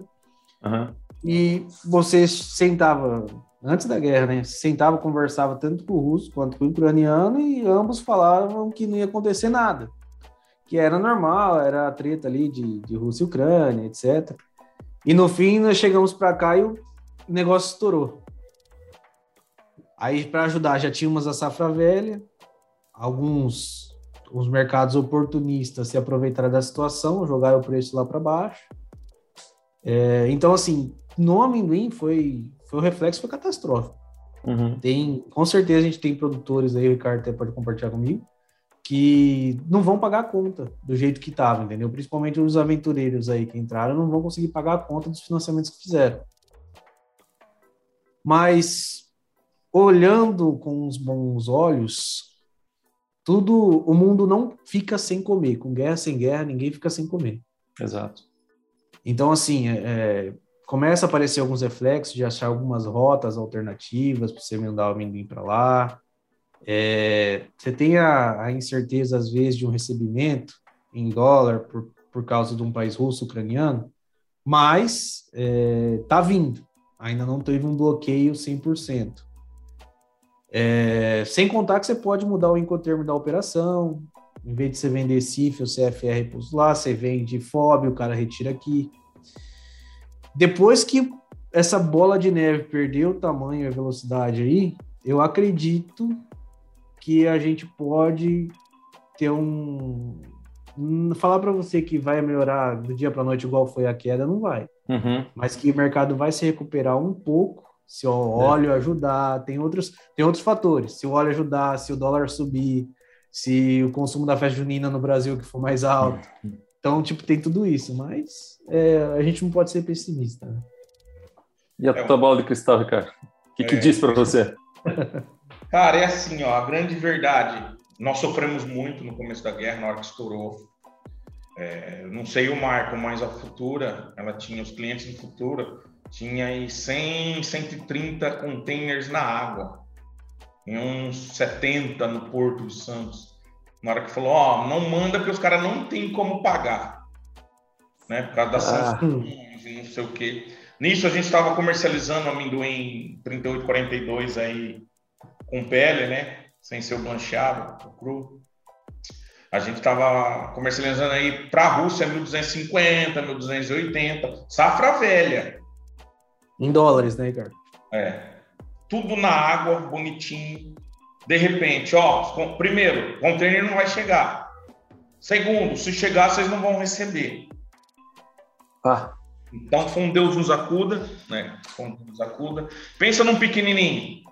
Uhum. E você sentava, antes da guerra, né? Sentava, conversava tanto com o russo quanto com o ucraniano e ambos falavam que não ia acontecer nada que era normal, era a treta ali de, de Rússia e Ucrânia, etc. E no fim nós chegamos para cá e o negócio estourou. Aí para ajudar já tínhamos a safra velha, alguns os mercados oportunistas se aproveitaram da situação, jogaram o preço lá para baixo. É, então assim, no amendoim foi foi o reflexo foi catastrófico. Uhum. Tem, com certeza a gente tem produtores aí, o Ricardo até pode compartilhar comigo, que não vão pagar a conta do jeito que estava, entendeu? Principalmente os aventureiros aí que entraram não vão conseguir pagar a conta dos financiamentos que fizeram. Mas olhando com os bons olhos, tudo, o mundo não fica sem comer. Com guerra sem guerra, ninguém fica sem comer. Exato. Então, assim, é, é começa a aparecer alguns reflexos de achar algumas rotas alternativas para você mandar o amendoim para lá. É, você tem a, a, incerteza, às vezes, de um recebimento em dólar por, por causa de um país russo-ucraniano, mas está é, vindo. Ainda não teve um bloqueio 100%. É, sem contar que você pode mudar o incotermo da operação. Em vez de você vender CIF ou CFR por lá, você vende FOB, o cara retira aqui. Depois que essa bola de neve perdeu o tamanho e a velocidade aí, eu acredito que a gente pode ter um. Falar para você que vai melhorar do dia para noite igual foi a queda, não vai. Uhum. Mas que o mercado vai se recuperar um pouco se o óleo é. ajudar, tem outros, tem outros fatores. Se o óleo ajudar, se o dólar subir, se o consumo da festa junina no Brasil que for mais alto. Uhum. Então, tipo, tem tudo isso, mas é, a gente não pode ser pessimista. Né? E a tua bola de cristal, Ricardo? O que, que é. diz para você? Cara, é assim, ó, a grande verdade. Nós sofremos muito no começo da guerra, na hora que estourou. É, não sei o Marco, mas a Futura, ela tinha os clientes de Futura, tinha aí 100, 130 containers na água. E uns 70 no Porto de Santos. Na hora que falou, ó, não manda porque os caras não tem como pagar. Né? Por causa das ah. sanções e não sei o quê. Nisso a gente estava comercializando amendoim 3842 aí com pele, né? Sem ser o blancheado, o cru. A gente estava comercializando aí para a Rússia 1250, 1280, safra velha. Em dólares, né, Ricardo? É. Tudo na água, bonitinho. De repente, ó, primeiro, o container não vai chegar. Segundo, se chegar, vocês não vão receber. Ah. Então, foi um Deus nos acuda, né? Foi um Deus nos acuda. Pensa num pequenininho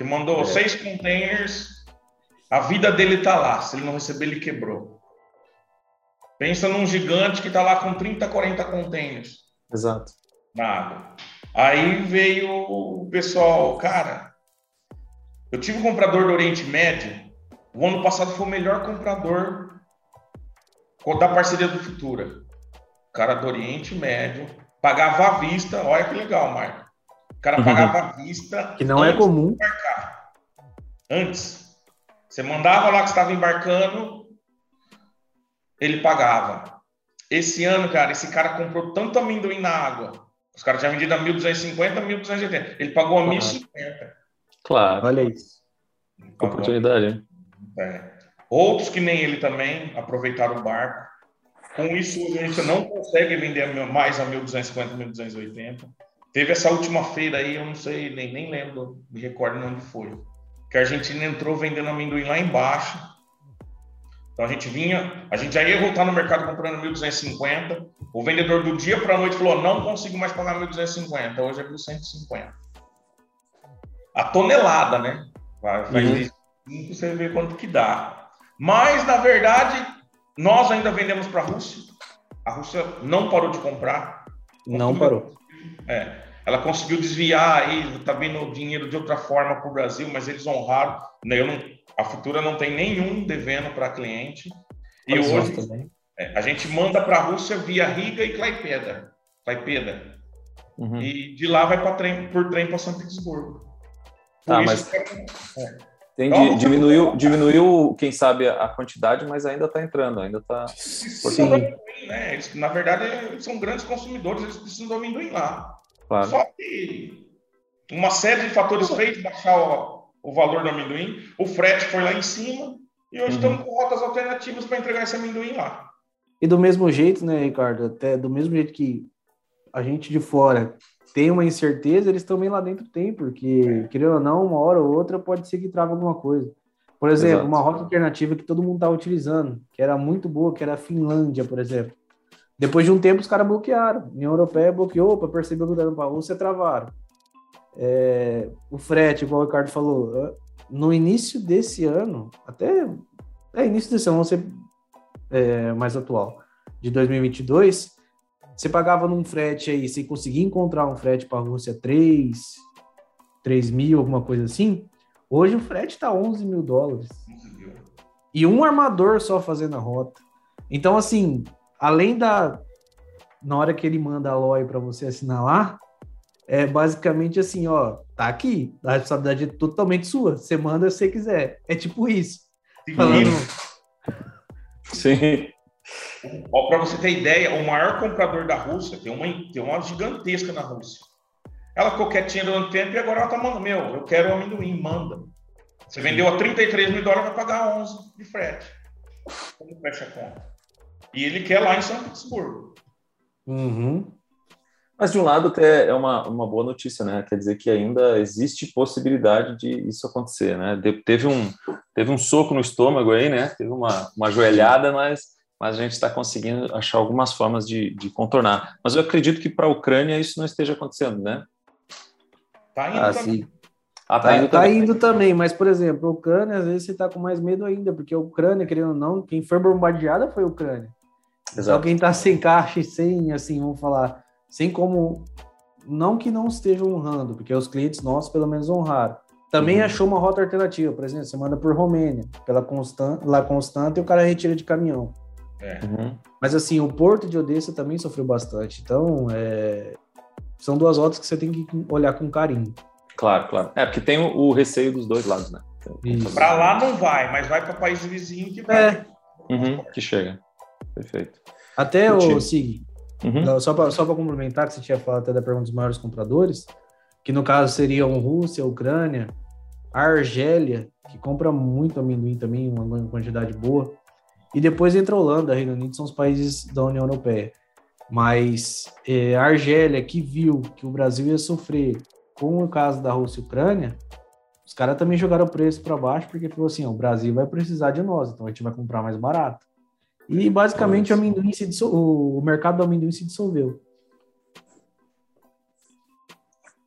que mandou é. seis containers, a vida dele tá lá. Se ele não receber, ele quebrou. Pensa num gigante que tá lá com 30, 40 containers. Exato. Na água. Aí veio o pessoal, cara. Eu tive um comprador do Oriente Médio. O ano passado foi o melhor comprador da parceria do Futura cara do Oriente Médio, pagava à vista, olha que legal, Marco. O cara pagava à vista. Que não é comum. Antes. Você mandava lá que estava embarcando, ele pagava. Esse ano, cara, esse cara comprou tanto amendoim na água. Os caras tinham vendido a 1.250, 1.280. Ele pagou a 1.050. Claro. Olha isso. Oportunidade, hein? É. Outros que nem ele também aproveitaram o barco. Com isso, a gente não consegue vender mais a 1.250, 1.280. Teve essa última feira aí, eu não sei, nem, nem lembro, me recordo onde foi. Que a Argentina entrou vendendo amendoim lá embaixo. Então a gente vinha, a gente já ia voltar no mercado comprando 1.250. O vendedor do dia para a noite falou: não consigo mais pagar 1.250, hoje é 1.150. A tonelada, né? Vai, uhum. você vê quanto que dá. Mas, na verdade, nós ainda vendemos para a Rússia. A Rússia não parou de comprar. Não parou. É, ela conseguiu desviar aí, tá vindo dinheiro de outra forma para o Brasil, mas eles honraram. Eu não, a Futura não tem nenhum devendo para cliente. E hoje é, a gente manda para a Rússia via Riga e Klaipeda. Klaipeda. Uhum. E de lá vai trem, por trem para São Petersburgo. Por tá, mas... É, é. Entendi. Diminuiu, diminuiu, quem sabe, a quantidade, mas ainda está entrando, ainda está. Sim. Né? Eles, na verdade, são grandes consumidores, eles precisam do amendoim lá. Claro. Só que uma série de fatores fez baixar o, o, valor do amendoim, o frete foi lá em cima, e hoje uhum. estamos com rotas alternativas para entregar esse amendoim lá. E do mesmo jeito, né, Ricardo? Até do mesmo jeito que a gente de fora tem uma incerteza, eles também lá dentro têm, porque, é. querendo ou não, uma hora ou outra pode ser que trava alguma coisa. Por exemplo, Exato. uma rota alternativa que todo mundo está utilizando, que era muito boa, que era a Finlândia, por exemplo. Depois de um tempo, os caras bloquearam. A União Europeia bloqueou para perceber que estava para Rússia, travaram. É, o frete, igual o Ricardo falou, no início desse ano, até é início desse ano, vamos ser é, mais atual, de 2022, você pagava num frete aí, você conseguia encontrar um frete para a Rússia 3, 3 mil, alguma coisa assim. Hoje o frete está 11 mil dólares. E um armador só fazendo a rota. Então, assim, além da. Na hora que ele manda a LOI para você assinar lá, é basicamente assim: ó, tá aqui, a responsabilidade é totalmente sua. Você manda se você quiser. É tipo isso. Sim. Falando. Sim. Para você ter ideia, o maior comprador da Rússia tem uma, tem uma gigantesca na Rússia. Ela ficou quietinha durante tempo e agora ela tá mandando, meu, eu quero amendoim, manda. Você vendeu a 33 mil dólares, vai pagar 11 de frete. Como fecha a conta? E ele quer lá em São Petersburgo. Uhum. Mas de um lado até é uma, uma boa notícia, né? Quer dizer que ainda existe possibilidade de isso acontecer, né? De, teve um teve um soco no estômago aí, né? Teve uma, uma joelhada, mas mas a gente está conseguindo achar algumas formas de, de, contornar. Mas eu acredito que para a Ucrânia isso não esteja acontecendo, né? Está indo ah, também. Ah, tá, tá, indo, tá também. indo também, mas, por exemplo, a Ucrânia, às vezes você está com mais medo ainda, porque a Ucrânia, querendo ou não, quem foi bombardeada foi a Ucrânia. Exato. Quem está sem caixa e sem, assim, vamos falar, sem como. Não que não esteja honrando, porque os clientes nossos pelo menos honraram. Também uhum. achou uma rota alternativa, por exemplo, você manda por Romênia, pela Constant, La Constante e o cara retira de caminhão. É. Uhum. Mas assim, o porto de Odessa também sofreu bastante. Então, é... são duas rotas que você tem que olhar com carinho. Claro, claro. É, porque tem o, o receio dos dois lados, né? Para lá não vai, mas vai para país vizinho que vai. É. Uhum, que chega. Perfeito. Até o Sig, uhum. só para só complementar, que você tinha falado até da pergunta dos maiores compradores, que no caso seriam Rússia, Ucrânia, Argélia, que compra muito amendoim também, uma quantidade boa, e depois entra a Holanda, Reino Unido, são os países da União Europeia. Mas é, a Argélia, que viu que o Brasil ia sofrer com o caso da Rússia e Ucrânia, os caras também jogaram o preço para baixo, porque falou assim: ó, o Brasil vai precisar de nós, então a gente vai comprar mais barato. E basicamente o, amendoim se dissol... o mercado do amendoim se dissolveu.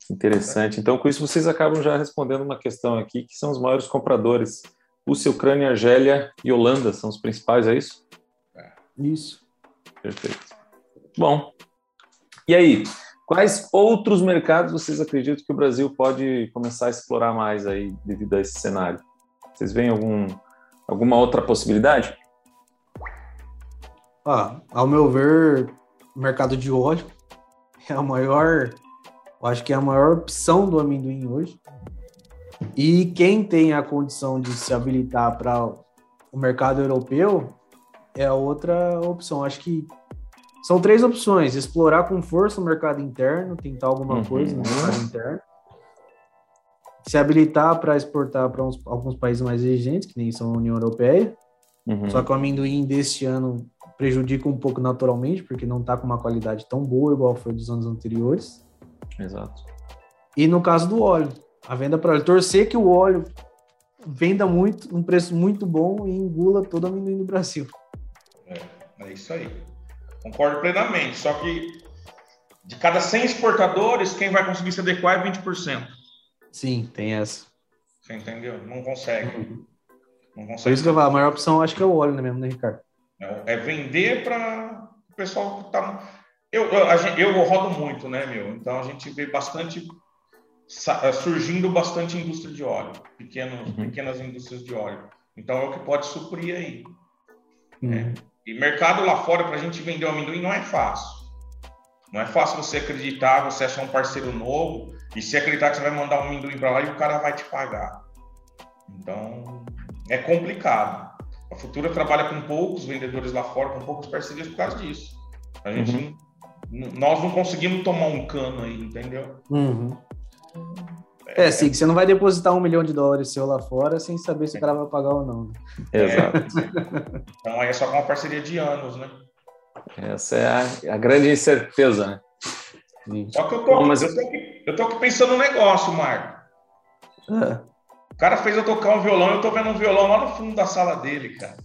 Interessante. Então, com isso, vocês acabam já respondendo uma questão aqui, que são os maiores compradores. Rússia, Ucrânia, Argélia e Holanda são os principais, é isso? Isso. Perfeito. Bom, e aí, quais outros mercados vocês acreditam que o Brasil pode começar a explorar mais aí devido a esse cenário? Vocês veem algum, alguma outra possibilidade? Ah, ao meu ver, o mercado de óleo é a maior, eu acho que é a maior opção do amendoim hoje. E quem tem a condição de se habilitar para o mercado europeu é a outra opção. Acho que são três opções: explorar com força o mercado interno, tentar alguma uhum. coisa no mercado interno, se habilitar para exportar para alguns países mais exigentes, que nem são a União Europeia. Uhum. Só que o amendoim deste ano prejudica um pouco naturalmente, porque não está com uma qualidade tão boa igual foi dos anos anteriores. Exato. E no caso do óleo, a venda para óleo, torcer que o óleo venda muito, um preço muito bom e engula todo o amendoim do Brasil. É, é isso aí. Concordo plenamente. Só que de cada 100 exportadores, quem vai conseguir se adequar é 20%. Sim, tem essa. Você entendeu? Não consegue. Uhum. Não consegue. Por isso que eu falo, a maior opção acho que é o óleo né, mesmo, né, Ricardo? É vender para o pessoal que está. Eu, eu, eu rodo muito, né, meu? Então a gente vê bastante é, surgindo bastante indústria de óleo, pequenos, uhum. pequenas indústrias de óleo. Então é o que pode suprir aí. Uhum. É. E mercado lá fora para a gente vender o amendoim não é fácil. Não é fácil você acreditar, você achar um parceiro novo e se acreditar que você vai mandar um amendoim para lá e o cara vai te pagar. Então é complicado. A Futura trabalha com poucos vendedores lá fora, com poucos parcerias por causa disso. A gente uhum. nós não conseguimos tomar um cano aí, entendeu? Uhum. É, é, sim, você não vai depositar um milhão de dólares seu lá fora sem saber se o cara vai pagar ou não. Né? Exato. então aí é só com uma parceria de anos, né? Essa é a, a grande incerteza, né? Só que eu tô, mas... eu tô, aqui, eu tô aqui pensando no negócio, Marco. É. O cara fez eu tocar um violão, eu tô vendo um violão lá no fundo da sala dele, cara.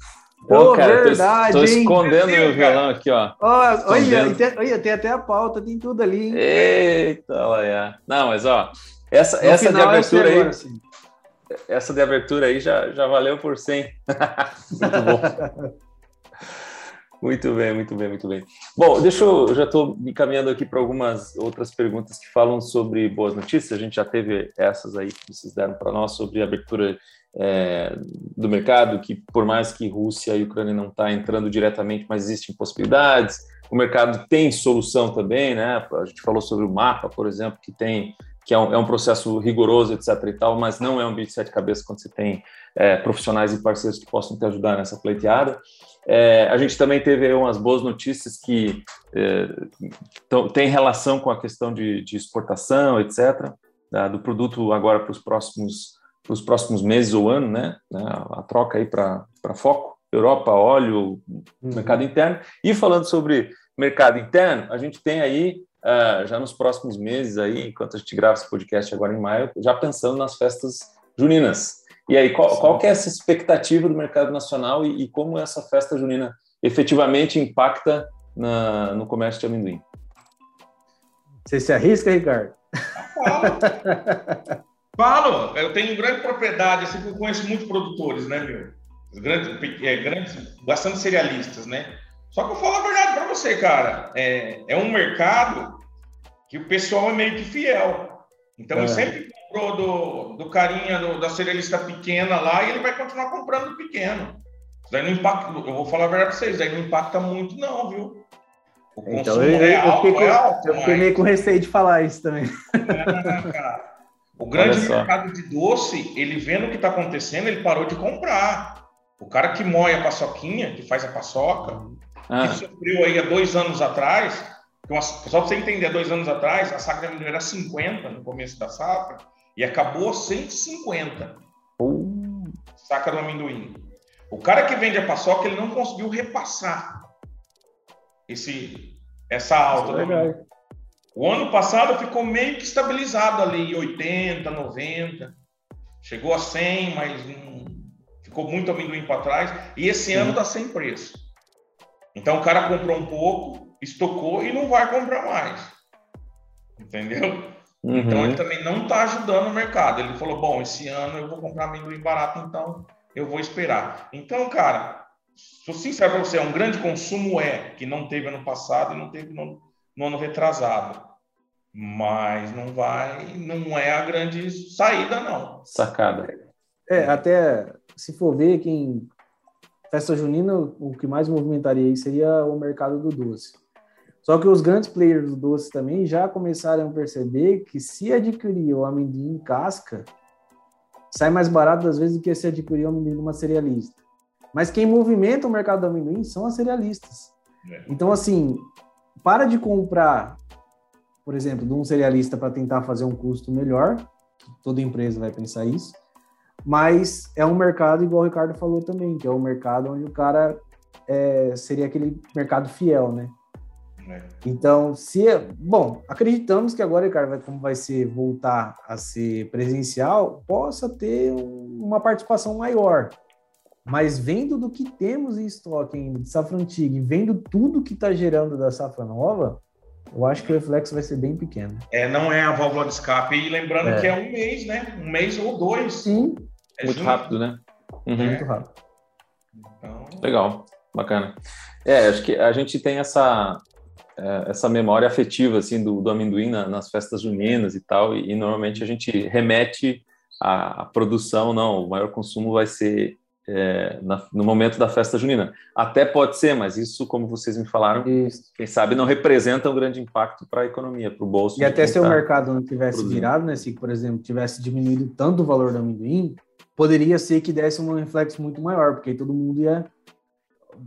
Pô, cara, verdade, tô, tô escondendo meu violão aqui, ó. olha, olha, tem até a pauta, tem tudo ali. Hein? Eita, olha. Não, mas ó, essa, essa de abertura aí, agora, assim. essa de abertura aí já, já valeu por 100. Muito bom. Muito bem, muito bem, muito bem. Bom, deixa eu, já estou me aqui para algumas outras perguntas que falam sobre boas notícias. A gente já teve essas aí que vocês deram para nós sobre a abertura é, do mercado, que por mais que Rússia e Ucrânia não está entrando diretamente, mas existem possibilidades. O mercado tem solução também, né? A gente falou sobre o mapa, por exemplo, que tem que é um, é um processo rigoroso, etc. e tal, mas não é um bicho de sete cabeças quando você tem é, profissionais e parceiros que possam te ajudar nessa pleiteada. É, a gente também teve umas boas notícias que é, têm relação com a questão de, de exportação, etc., né, do produto agora para os próximos, os próximos meses ou ano, né? né a troca aí para foco, Europa, óleo, uhum. mercado interno. E falando sobre mercado interno, a gente tem aí, uh, já nos próximos meses, aí, enquanto a gente grava esse podcast agora em maio, já pensando nas festas juninas. E aí, qual, qual que é essa expectativa do mercado nacional e, e como essa festa junina efetivamente impacta na, no comércio de amendoim? Você se arrisca, Ricardo? Falo. Falo. Eu tenho grande propriedade, assim, eu conheço muitos produtores, né, meu? Grandes, é, grandes, bastante cerealistas, né? Só que eu falo a verdade para você, cara. É, é um mercado que o pessoal é meio que fiel. Então, é. ele sempre comprou do, do carinha do, da cerealista pequena lá e ele vai continuar comprando pequeno. Isso daí não impacta, eu vou falar a verdade para vocês, isso daí não impacta muito, não, viu? O então, eu, eu fiquei, com, é alto, eu fiquei meio com receio de falar isso também. É. O grande mercado de doce, ele vendo o que está acontecendo, ele parou de comprar. O cara que moe a paçoquinha, que faz a paçoca, ah. que sofreu aí há dois anos atrás, só para você entender, dois anos atrás, a amendoim era 50 no começo da safra e acabou 150. Uh. Saca do amendoim. O cara que vende a paçoca, ele não conseguiu repassar esse, essa alta. É o ano passado ficou meio que estabilizado ali, 80, 90. Chegou a 100, mas ficou muito amendoim para trás. E esse Sim. ano está sem preço. Então o cara comprou um pouco, estocou e não vai comprar mais. Entendeu? Uhum. Então ele também não está ajudando o mercado. Ele falou: bom, esse ano eu vou comprar amendoim barato, então eu vou esperar. Então, cara, sou sincero para você, é um grande consumo é que não teve ano passado e não teve no, no ano retrasado. Mas não vai, não é a grande saída, não. Sacada. É, até se for ver quem festa junina, o que mais movimentaria aí seria o mercado do doce. Só que os grandes players do doce também já começaram a perceber que se adquirir o amendoim em casca, sai mais barato às vezes do que se adquirir o amendoim de uma cerealista. Mas quem movimenta o mercado do amendoim são as cerealistas. É. Então, assim, para de comprar, por exemplo, de um cerealista para tentar fazer um custo melhor, toda empresa vai pensar isso, mas é um mercado, igual o Ricardo falou também, que é um mercado onde o cara é, seria aquele mercado fiel, né? É. Então, se bom, acreditamos que agora, cara, vai, como vai ser voltar a ser presencial, possa ter um, uma participação maior. Mas vendo do que temos em estoque ainda de safra antiga e vendo tudo que está gerando da safra nova, eu acho que o reflexo vai ser bem pequeno. É, não é a válvula de escape. E lembrando é. que é um mês, né? Um mês ou dois. Sim. É Muito junto. rápido, né? Uhum. Muito rápido. Então... Legal, bacana. É, acho que a gente tem essa é, essa memória afetiva assim do, do amendoim na, nas festas juninas e tal e, e normalmente a gente remete à, produção não o maior consumo vai ser é, na, no momento da festa junina até pode ser mas isso como vocês me falaram isso. quem sabe não representa um grande impacto para a economia para o bolso e até se tá o mercado não tivesse produzindo. virado né se por exemplo tivesse diminuído tanto o valor do amendoim poderia ser que desse um reflexo muito maior porque todo mundo ia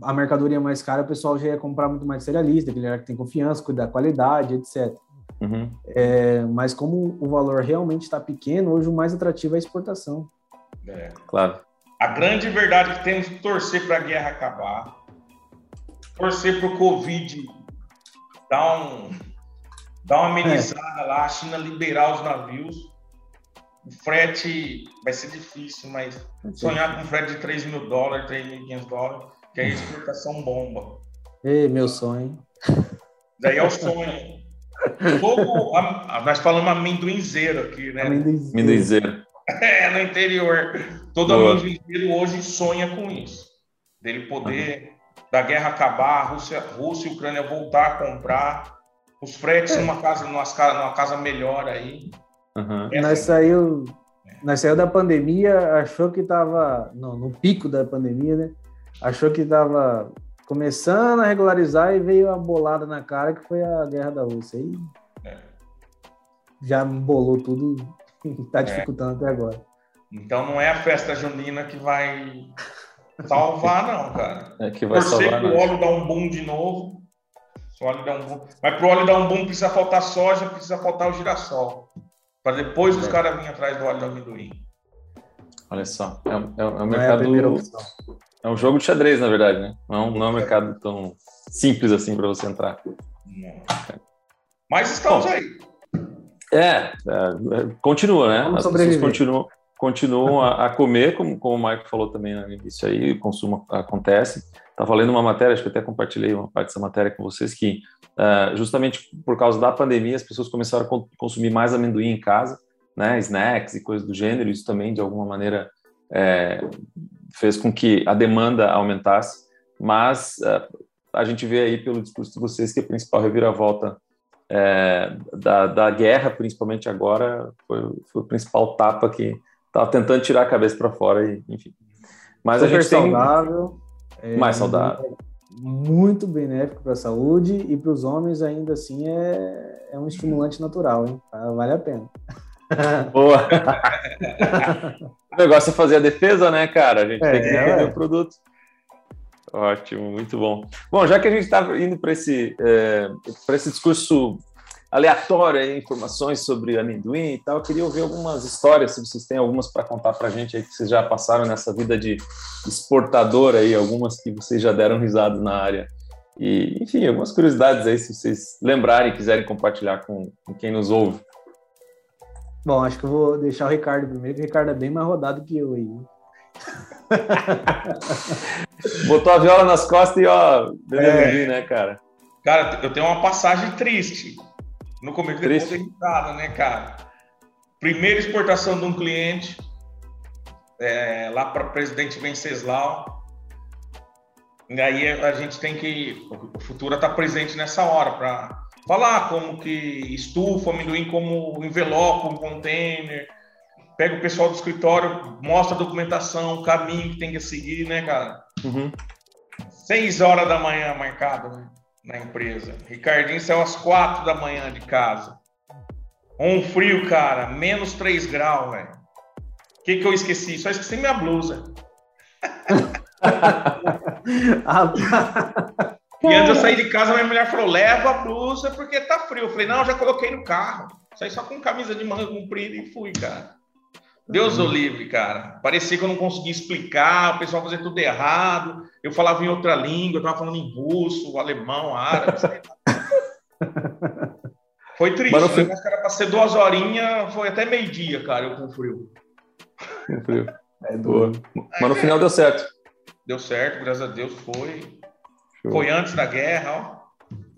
a mercadoria mais cara, o pessoal já ia comprar muito mais cerealista, aquele que tem confiança, cuidar da qualidade, etc. Uhum. É, mas como o valor realmente está pequeno, hoje o mais atrativo é a exportação. É. Claro. A grande verdade é que temos que torcer para a guerra acabar, torcer para o Covid dar, um, dar uma amenizada é. lá, a China liberar os navios. O frete vai ser difícil, mas sonhar com um frete de 3 mil dólares, 3.500 dólares, que é a exportação bomba. Ei, meu sonho. Daí é o sonho. A, nós falamos amendoinzeiro aqui, né? Amendoinzeiro. É, no interior. Todo Boa. amendoinzeiro hoje sonha com isso. Dele poder, uhum. da guerra acabar, a Rússia, Rússia e Ucrânia voltar a comprar, os fretes é. numa, casa, numa, numa casa melhor aí. Uhum. Nós saiu, nós saiu da pandemia, achou que estava no, no pico da pandemia, né? Achou que estava começando a regularizar e veio a bolada na cara que foi a guerra da Rússia. Aí é. já bolou tudo e está é. dificultando é. até agora. Então não é a festa junina que vai salvar, não, cara. É que vai Torcer salvar. o óleo dar um boom de novo. Se o óleo dar um boom. Mas para o óleo dar um boom precisa faltar soja, precisa faltar o girassol. Para depois os é. caras virem atrás do óleo do amendoim. Olha só, é, é, é um mercado. É um jogo de xadrez, na verdade, né? Não, é não é um mercado tão simples assim para você entrar. Mas estamos Bom, aí. É, é, continua, né? Vamos As pessoas continuam, continuam a, a, comer, como, como o Marco falou também no início aí, o consumo acontece. Estava lendo uma matéria, acho que até compartilhei uma parte dessa matéria com vocês, que uh, justamente por causa da pandemia as pessoas começaram a consumir mais amendoim em casa, né? Snacks e coisas do gênero, isso também de alguma maneira é, fez com que a demanda aumentasse, mas uh, a gente vê aí pelo discurso de vocês que a principal reviravolta é, da, da guerra, principalmente agora, foi, foi o principal tapa que estava tentando tirar a cabeça para fora, e, enfim. Mas Super a gente saudável, tem mais saudável, muito benéfico para a saúde e para os homens ainda assim é, é um estimulante natural, hein? Vale a pena. Boa. o negócio é fazer a defesa, né, cara? A gente é, tem que defender é. o produto. Ótimo, muito bom. Bom, já que a gente estava indo para esse, é, esse discurso aleatório, informações sobre amendoim e tal, eu queria ouvir algumas histórias, se vocês têm algumas para contar para a gente aí que vocês já passaram nessa vida de exportador aí, algumas que vocês já deram risada na área. E, enfim, algumas curiosidades aí, se vocês lembrarem e quiserem compartilhar com, com quem nos ouve. Bom, acho que eu vou deixar o Ricardo primeiro, que o Ricardo é bem mais rodado que eu aí. Botou a viola nas costas e ó, é. né, cara? Cara, eu tenho uma passagem triste. No começo triste. depois né, cara? Primeira exportação de um cliente é, lá para presidente Venceslau. E aí a gente tem que. O Futura está presente nessa hora para falar como que estufa, amendoim como envelope, um container pega o pessoal do escritório, mostra a documentação, o caminho que tem que seguir, né, cara? Uhum. Seis horas da manhã marcado né, na empresa. Ricardinho saiu às quatro da manhã de casa. Um frio, cara, menos três graus, velho. O que, que eu esqueci? Só esqueci minha blusa. e antes eu saí de casa, minha mulher falou: leva a blusa porque tá frio. Eu falei: não, já coloquei no carro. Saí só com camisa de manga comprida e fui, cara. Deus o livre, cara. Parecia que eu não conseguia explicar, o pessoal fazia tudo errado. Eu falava em outra língua, eu tava falando em russo, alemão, árabe. foi triste, mas, fim... mas cara, pra ser duas horinhas, foi até meio-dia, cara, eu com frio. Com frio. É boa. Mas no final deu certo. Deu certo, graças a Deus foi. Show. Foi antes da guerra, ó.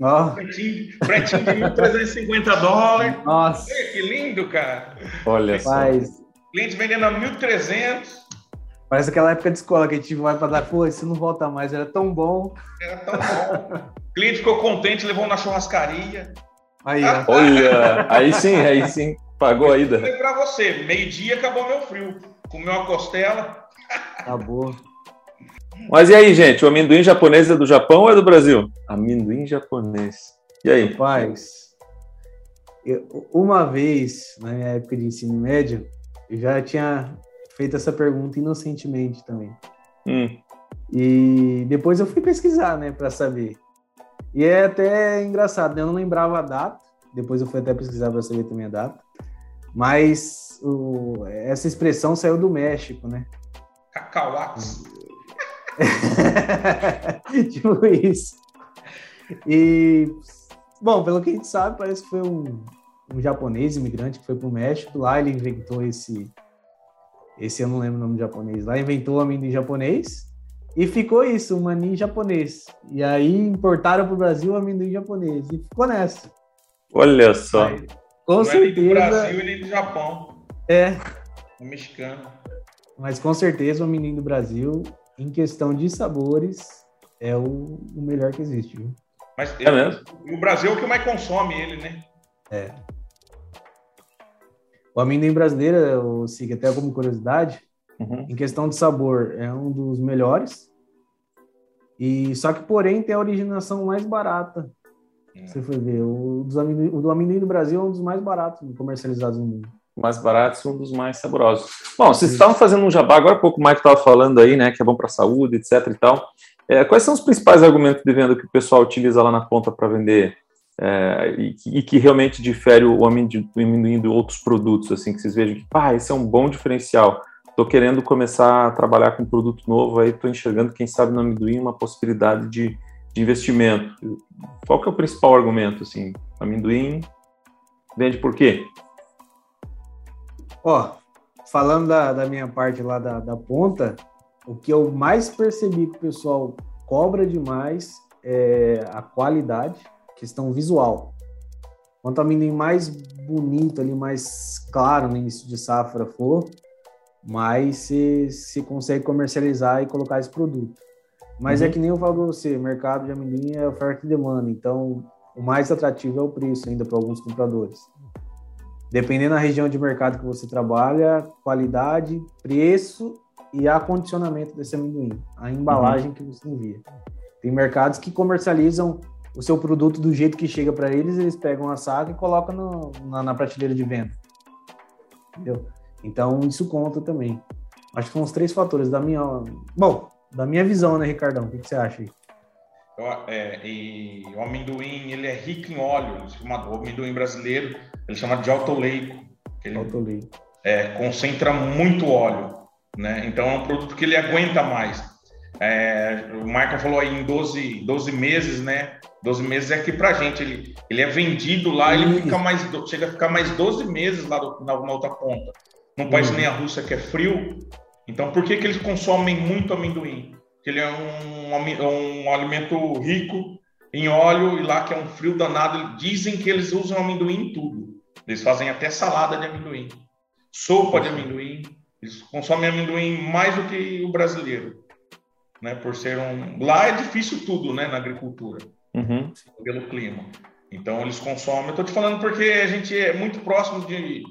Oh. Pretinho, pretinho de 1.350 dólares. Nossa. Que lindo, cara. Olha só. Mas Cliente vendendo a 1.300. Parece aquela época de escola que a gente vai para dar, pô, isso não volta mais, era tão bom. Era tão bom. o cliente ficou contente, levou na churrascaria. Aí, Olha, aí sim, aí sim, pagou a ida. Para você, meio-dia acabou meu frio. Comeu uma costela. Acabou. Mas e aí, gente, o amendoim japonês é do Japão ou é do Brasil? Amendoim japonês. E aí? Rapaz, eu, uma vez, na minha época de ensino médio, eu já tinha feito essa pergunta inocentemente também. Hum. E depois eu fui pesquisar, né, para saber. E é até engraçado, né? Eu não lembrava a data. Depois eu fui até pesquisar para saber também a data. Mas o, essa expressão saiu do México, né? Cacauax. tipo isso. E, bom, pelo que a gente sabe, parece que foi um, um japonês imigrante que foi para o México. Lá ele inventou esse. Esse eu não lembro o nome japonês. Lá inventou o amendoim japonês e ficou isso, o maninho japonês. E aí importaram para o Brasil o amendoim japonês e ficou nessa. Olha só. Aí, com não certeza. É nem do Brasil e nem do Japão. É. O mexicano. Mas com certeza o amendoim do Brasil, em questão de sabores, é o, o melhor que existe. Viu? Mas é mesmo? o Brasil é o que mais consome ele, né? É. O amendoim brasileiro, o Sig, até como curiosidade, uhum. em questão de sabor, é um dos melhores. E só que, porém, tem a originação mais barata. É. Você foi ver, o, dos amendoim, o do amendoim do Brasil é um dos mais baratos comercializados no mundo. Mais baratos, um dos mais saborosos. Bom, vocês estavam fazendo um jabá, agora há pouco o Mike estava falando aí, né, que é bom para a saúde, etc e tal. É, quais são os principais argumentos de venda que o pessoal utiliza lá na ponta para vender é, e, e, que realmente difere o amendoim de outros produtos, assim, que vocês vejam que, pá, esse é um bom diferencial. Estou querendo começar a trabalhar com um produto novo, aí estou enxergando, quem sabe, no amendoim uma possibilidade de, de investimento. Qual que é o principal argumento, assim? Amendoim vende por quê? Ó, falando da, da minha parte lá da, da ponta, o que eu mais percebi que o pessoal cobra demais é a qualidade questão visual. Quanto amendoim mais bonito ali, mais claro no início de safra for, mais se, se consegue comercializar e colocar esse produto. Mas é uhum. é que nem eu falo para você, mercado de amendoim é oferta e demanda, então o mais atrativo é o preço ainda para alguns compradores. Dependendo da região de mercado que você trabalha, qualidade, preço e acondicionamento desse amendoim, a embalagem uhum. que você envia. Tem mercados que comercializam o seu produto do jeito que chega para eles, eles pegam a saca e colocam no, na, na, prateleira de venda. Entendeu? Então, isso conta também. Acho que são os três fatores da minha. Bom, da minha visão, né, Ricardão? O que, que você acha aí? É, e o amendoim, ele é rico em óleo. O amendoim brasileiro, ele chama de autoleico. Ele autoleico. É, concentra muito óleo, né? Então, é um produto que ele aguenta mais. É, o Michael falou aí em 12, 12 meses, né? 12 meses é aqui pra gente. Ele, ele é vendido lá, ele fica mais, chega a ficar mais 12 meses lá do, na, na, outra ponta. Num país uhum. nem a Rússia que é frio. Então, por que, que eles consomem muito amendoim? Porque ele é um, um, um alimento rico em óleo e lá que é um frio danado. Dizem que eles usam amendoim em tudo. Eles fazem até salada de amendoim, sopa de amendoim. Eles consomem amendoim mais do que o brasileiro né? Por ser um. Lá é difícil tudo, né? Na agricultura, uhum. pelo clima. Então eles consomem. Eu estou te falando porque a gente é muito próximo de,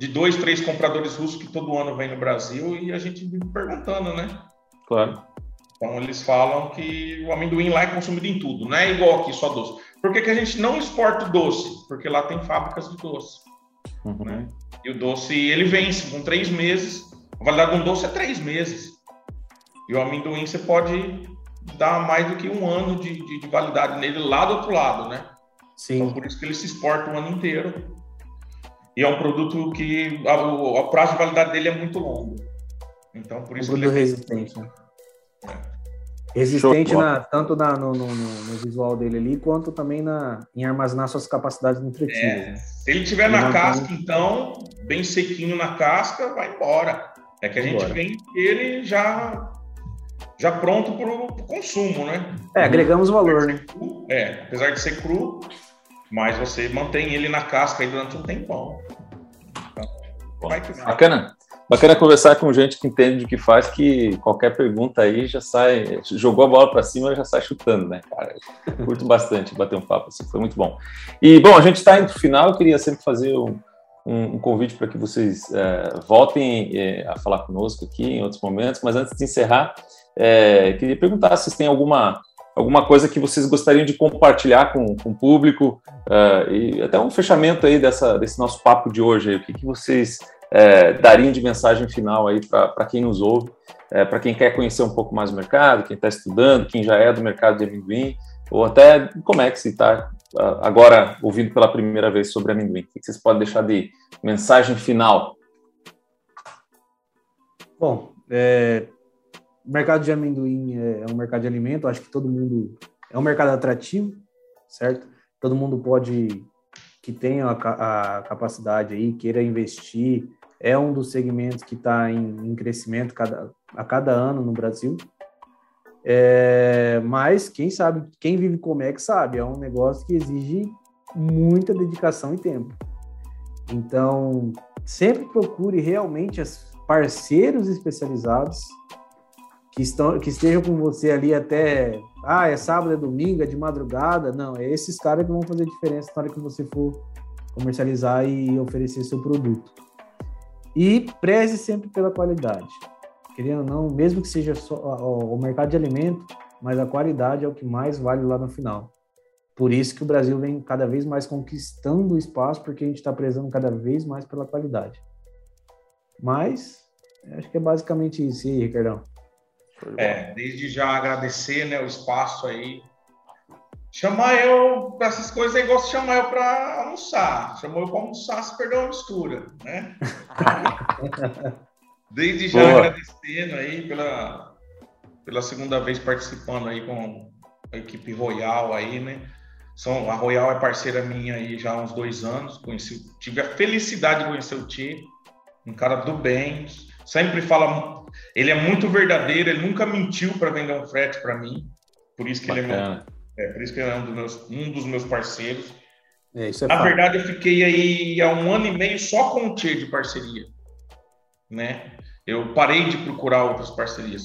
de dois, três compradores russos que todo ano vem no Brasil e a gente vive perguntando, né? Claro. Então eles falam que o amendoim lá é consumido em tudo, não é igual aqui só doce. Por que, que a gente não exporta doce? Porque lá tem fábricas de doce. Uhum. Né? E o doce ele vence com três meses. A validade de um doce é três meses. E o amendoim você pode dar mais do que um ano de, de, de validade nele lá do outro lado, né? Sim. Então, por isso que ele se exporta o ano inteiro. E é um produto que a, o, prazo de validade dele é muito longo. Então, por isso um que ele é resistente. Né? É. Resistente na, tanto na, no, no, no, visual dele ali, quanto também na, em armazenar suas capacidades nutritivas. É. Se ele tiver ele na casca, tem... então, bem sequinho na casca, vai embora. É que a gente vem ele já já pronto para o consumo, né? É, agregamos valor, né? É, apesar de ser cru, mas você mantém ele na casca aí durante um tempão. Bom, bacana. Bacana conversar com gente que entende o que faz, que qualquer pergunta aí já sai, jogou a bola para cima já sai chutando, né, cara? curto bastante bater um papo assim, foi muito bom. E, bom, a gente está indo para o final, eu queria sempre fazer um, um, um convite para que vocês é, voltem é, a falar conosco aqui em outros momentos, mas antes de encerrar, é, queria perguntar se vocês têm alguma, alguma coisa que vocês gostariam de compartilhar com, com o público uh, e até um fechamento aí dessa, desse nosso papo de hoje. O que, que vocês é, dariam de mensagem final aí para quem nos ouve, é, para quem quer conhecer um pouco mais o mercado, quem está estudando, quem já é do mercado de amendoim, ou até como é que se está agora ouvindo pela primeira vez sobre amendoim. O que, que vocês podem deixar de mensagem final? Bom, é, o mercado de amendoim é, é um mercado de alimento, acho que todo mundo é um mercado atrativo, certo? Todo mundo pode que tenha a, a capacidade aí, queira investir, é um dos segmentos que está em, em, crescimento cada, a cada ano no Brasil. É, mas quem sabe, quem vive como é que sabe, é um negócio que exige muita dedicação e tempo. Então, sempre procure realmente parceiros especializados que, estão, que estejam com você ali até, ah, é sábado, é domingo, é de madrugada. Não, é esses caras que vão fazer diferença na hora que você for comercializar e oferecer seu produto. E preze sempre pela qualidade. Querendo ou não, mesmo que seja só o mercado de alimento, mas a qualidade é o que mais vale lá no final. Por isso que o Brasil vem cada vez mais conquistando o espaço, porque a gente está prezando cada vez mais pela qualidade. Mas, acho que é basicamente isso aí, Ricardão. É, desde já agradecer né, o espaço aí. Chamar eu para essas coisas é igual se chamar eu para almoçar. Chamou eu para almoçar, se perdeu a mistura, né? desde já Boa. agradecendo aí pela, pela segunda vez participando aí com a equipe Royal aí, né? São, a Royal é parceira minha aí já há uns dois anos. Conheci, tive a felicidade de conhecer o Ti, um cara do bem, sempre fala ele é muito verdadeiro, ele nunca mentiu para vender um frete para mim. Por isso que Bacana. ele é, meu, é, por isso que ele é um dos meus, um dos meus parceiros. É, é Na fato. verdade, eu fiquei aí há um ano e meio só com o Tchê de parceria. Né? Eu parei de procurar outras parcerias.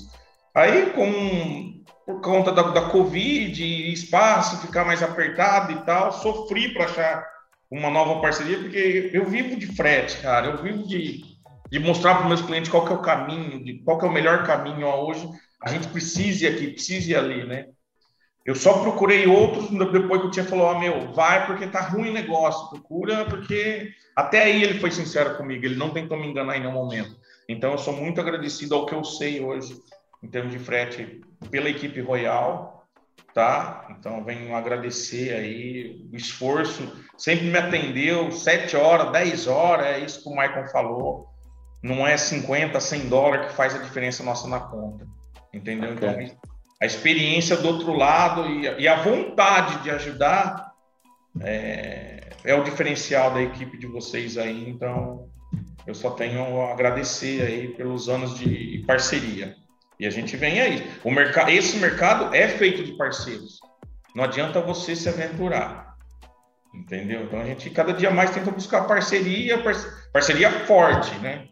Aí, com por conta da, da Covid, espaço, ficar mais apertado e tal, sofri para achar uma nova parceria, porque eu vivo de frete, cara, eu vivo de, de mostrar para meus clientes qual que é o caminho, de, qual que é o melhor caminho ó, hoje. A gente precisa ir aqui, precisa ir ali, né? Eu só procurei outros depois que o tinha falou, oh, meu, vai porque tá ruim o negócio, procura porque até aí ele foi sincero comigo, ele não tentou me enganar em nenhum momento. Então eu sou muito agradecido ao que eu sei hoje em termos de frete pela equipe Royal, tá? Então venho agradecer aí o esforço, sempre me atendeu, 7 horas, 10 horas, é isso que o Maicon falou. Não é 50, 100 dólares que faz a diferença nossa na conta, entendeu? Okay. Então a experiência do outro lado e, e a vontade de ajudar é, é, o diferencial da equipe de vocês aí. Então, eu só tenho a agradecer aí pelos anos de parceria. E a gente vem aí. O mercado, esse mercado é feito de parceiros. Não adianta você se aventurar. Entendeu? Então a gente cada dia mais tenta buscar parceria, parceria forte, né?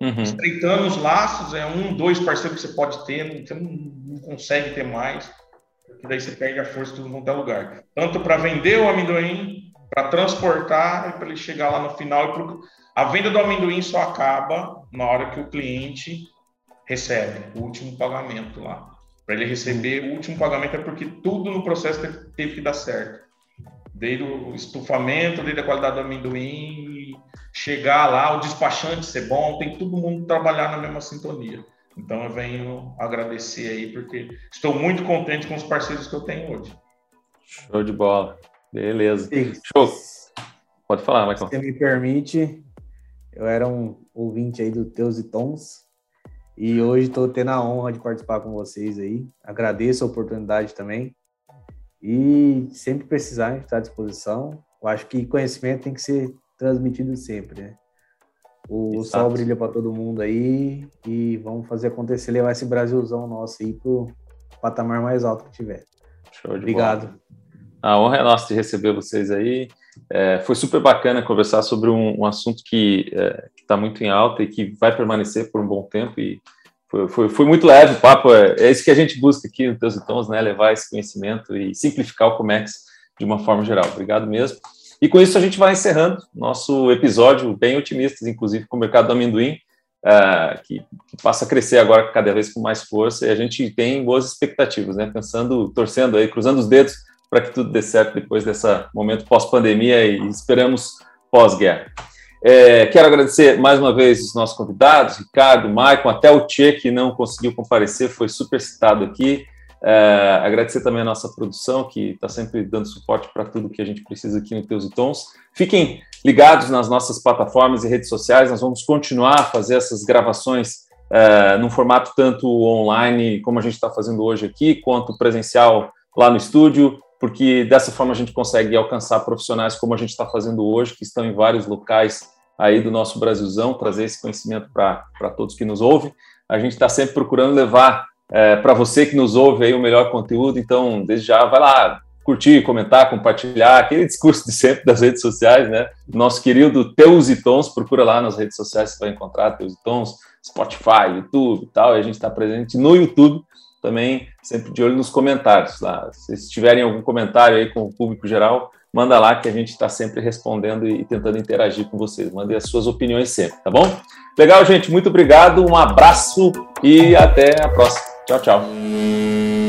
Uhum. Estreitando os laços, é um, dois parceiros que você pode ter, você não, não consegue ter mais, porque daí você perde a força de quanto é lugar. Tanto para vender o amendoim, para transportar e para ele chegar lá no final. Pro... A venda do amendoim só acaba na hora que o cliente recebe o último pagamento lá. Para ele receber o último pagamento é porque tudo no processo teve, teve que dar certo. Desde o estufamento, desde a qualidade do amendoim, chegar lá, o despachante ser bom, tem todo mundo trabalhar na mesma sintonia. Então eu venho agradecer aí, porque estou muito contente com os parceiros que eu tenho hoje. Show de bola. Beleza. Sim. Show. Pode falar, Michael. Se me permite, eu era um ouvinte aí do Teus e Tons. E hoje estou tendo a honra de participar com vocês aí. Agradeço a oportunidade também. E sempre precisar, estar à disposição. Eu acho que conhecimento tem que ser transmitido sempre, né? O Exato. sol brilha para todo mundo aí e vamos fazer acontecer, levar esse Brasilzão nosso aí pro patamar mais alto que tiver. Show de Obrigado. Bola. A honra é nossa de receber vocês aí. É, foi super bacana conversar sobre um, um assunto que é, está muito em alta e que vai permanecer por um bom tempo e foi, foi, foi muito leve o papo. É, é, isso que a gente busca aqui no Teus e Tons, né? Levar esse conhecimento e simplificar o Comex de uma forma geral. Obrigado mesmo. E com isso a gente vai encerrando nosso episódio, bem otimistas, inclusive com o mercado do amendoim, uh, que, que, passa a crescer agora cada vez com mais força, e a gente tem boas expectativas, né? Pensando, torcendo aí, cruzando os dedos para que tudo dê certo depois desse momento pós-pandemia e esperamos pós-guerra. É, quero agradecer mais uma vez os nossos convidados, Ricardo, Maicon, até o Tchê, que não conseguiu comparecer, foi super citado aqui. É, agradecer também a nossa produção, que está sempre dando suporte para tudo que a gente precisa aqui no Teus e Tons. Fiquem ligados nas nossas plataformas e redes sociais, nós vamos continuar a fazer essas gravações é, num formato tanto online, como a gente está fazendo hoje aqui, quanto presencial lá no estúdio, porque dessa forma a gente consegue alcançar profissionais como a gente está fazendo hoje, que estão em vários locais aí do nosso Brasilzão, trazer esse conhecimento para todos que nos ouvem. A gente está sempre procurando levar é, para você que nos ouve aí o melhor conteúdo. Então, desde já, vai lá curtir, comentar, compartilhar, aquele discurso de sempre das redes sociais, né? Nosso querido Teus e Tons, procura lá nas redes sociais, você vai encontrar Teus e Tons, Spotify, YouTube e tal, e a gente está presente no YouTube também, sempre de olho nos comentários lá. Se tiverem algum comentário aí com o público geral, manda lá que a gente está sempre respondendo e tentando interagir com vocês. Mandem as suas opiniões sempre, tá bom? Legal, gente, muito obrigado, um abraço e até a próxima. Tchau, tchau.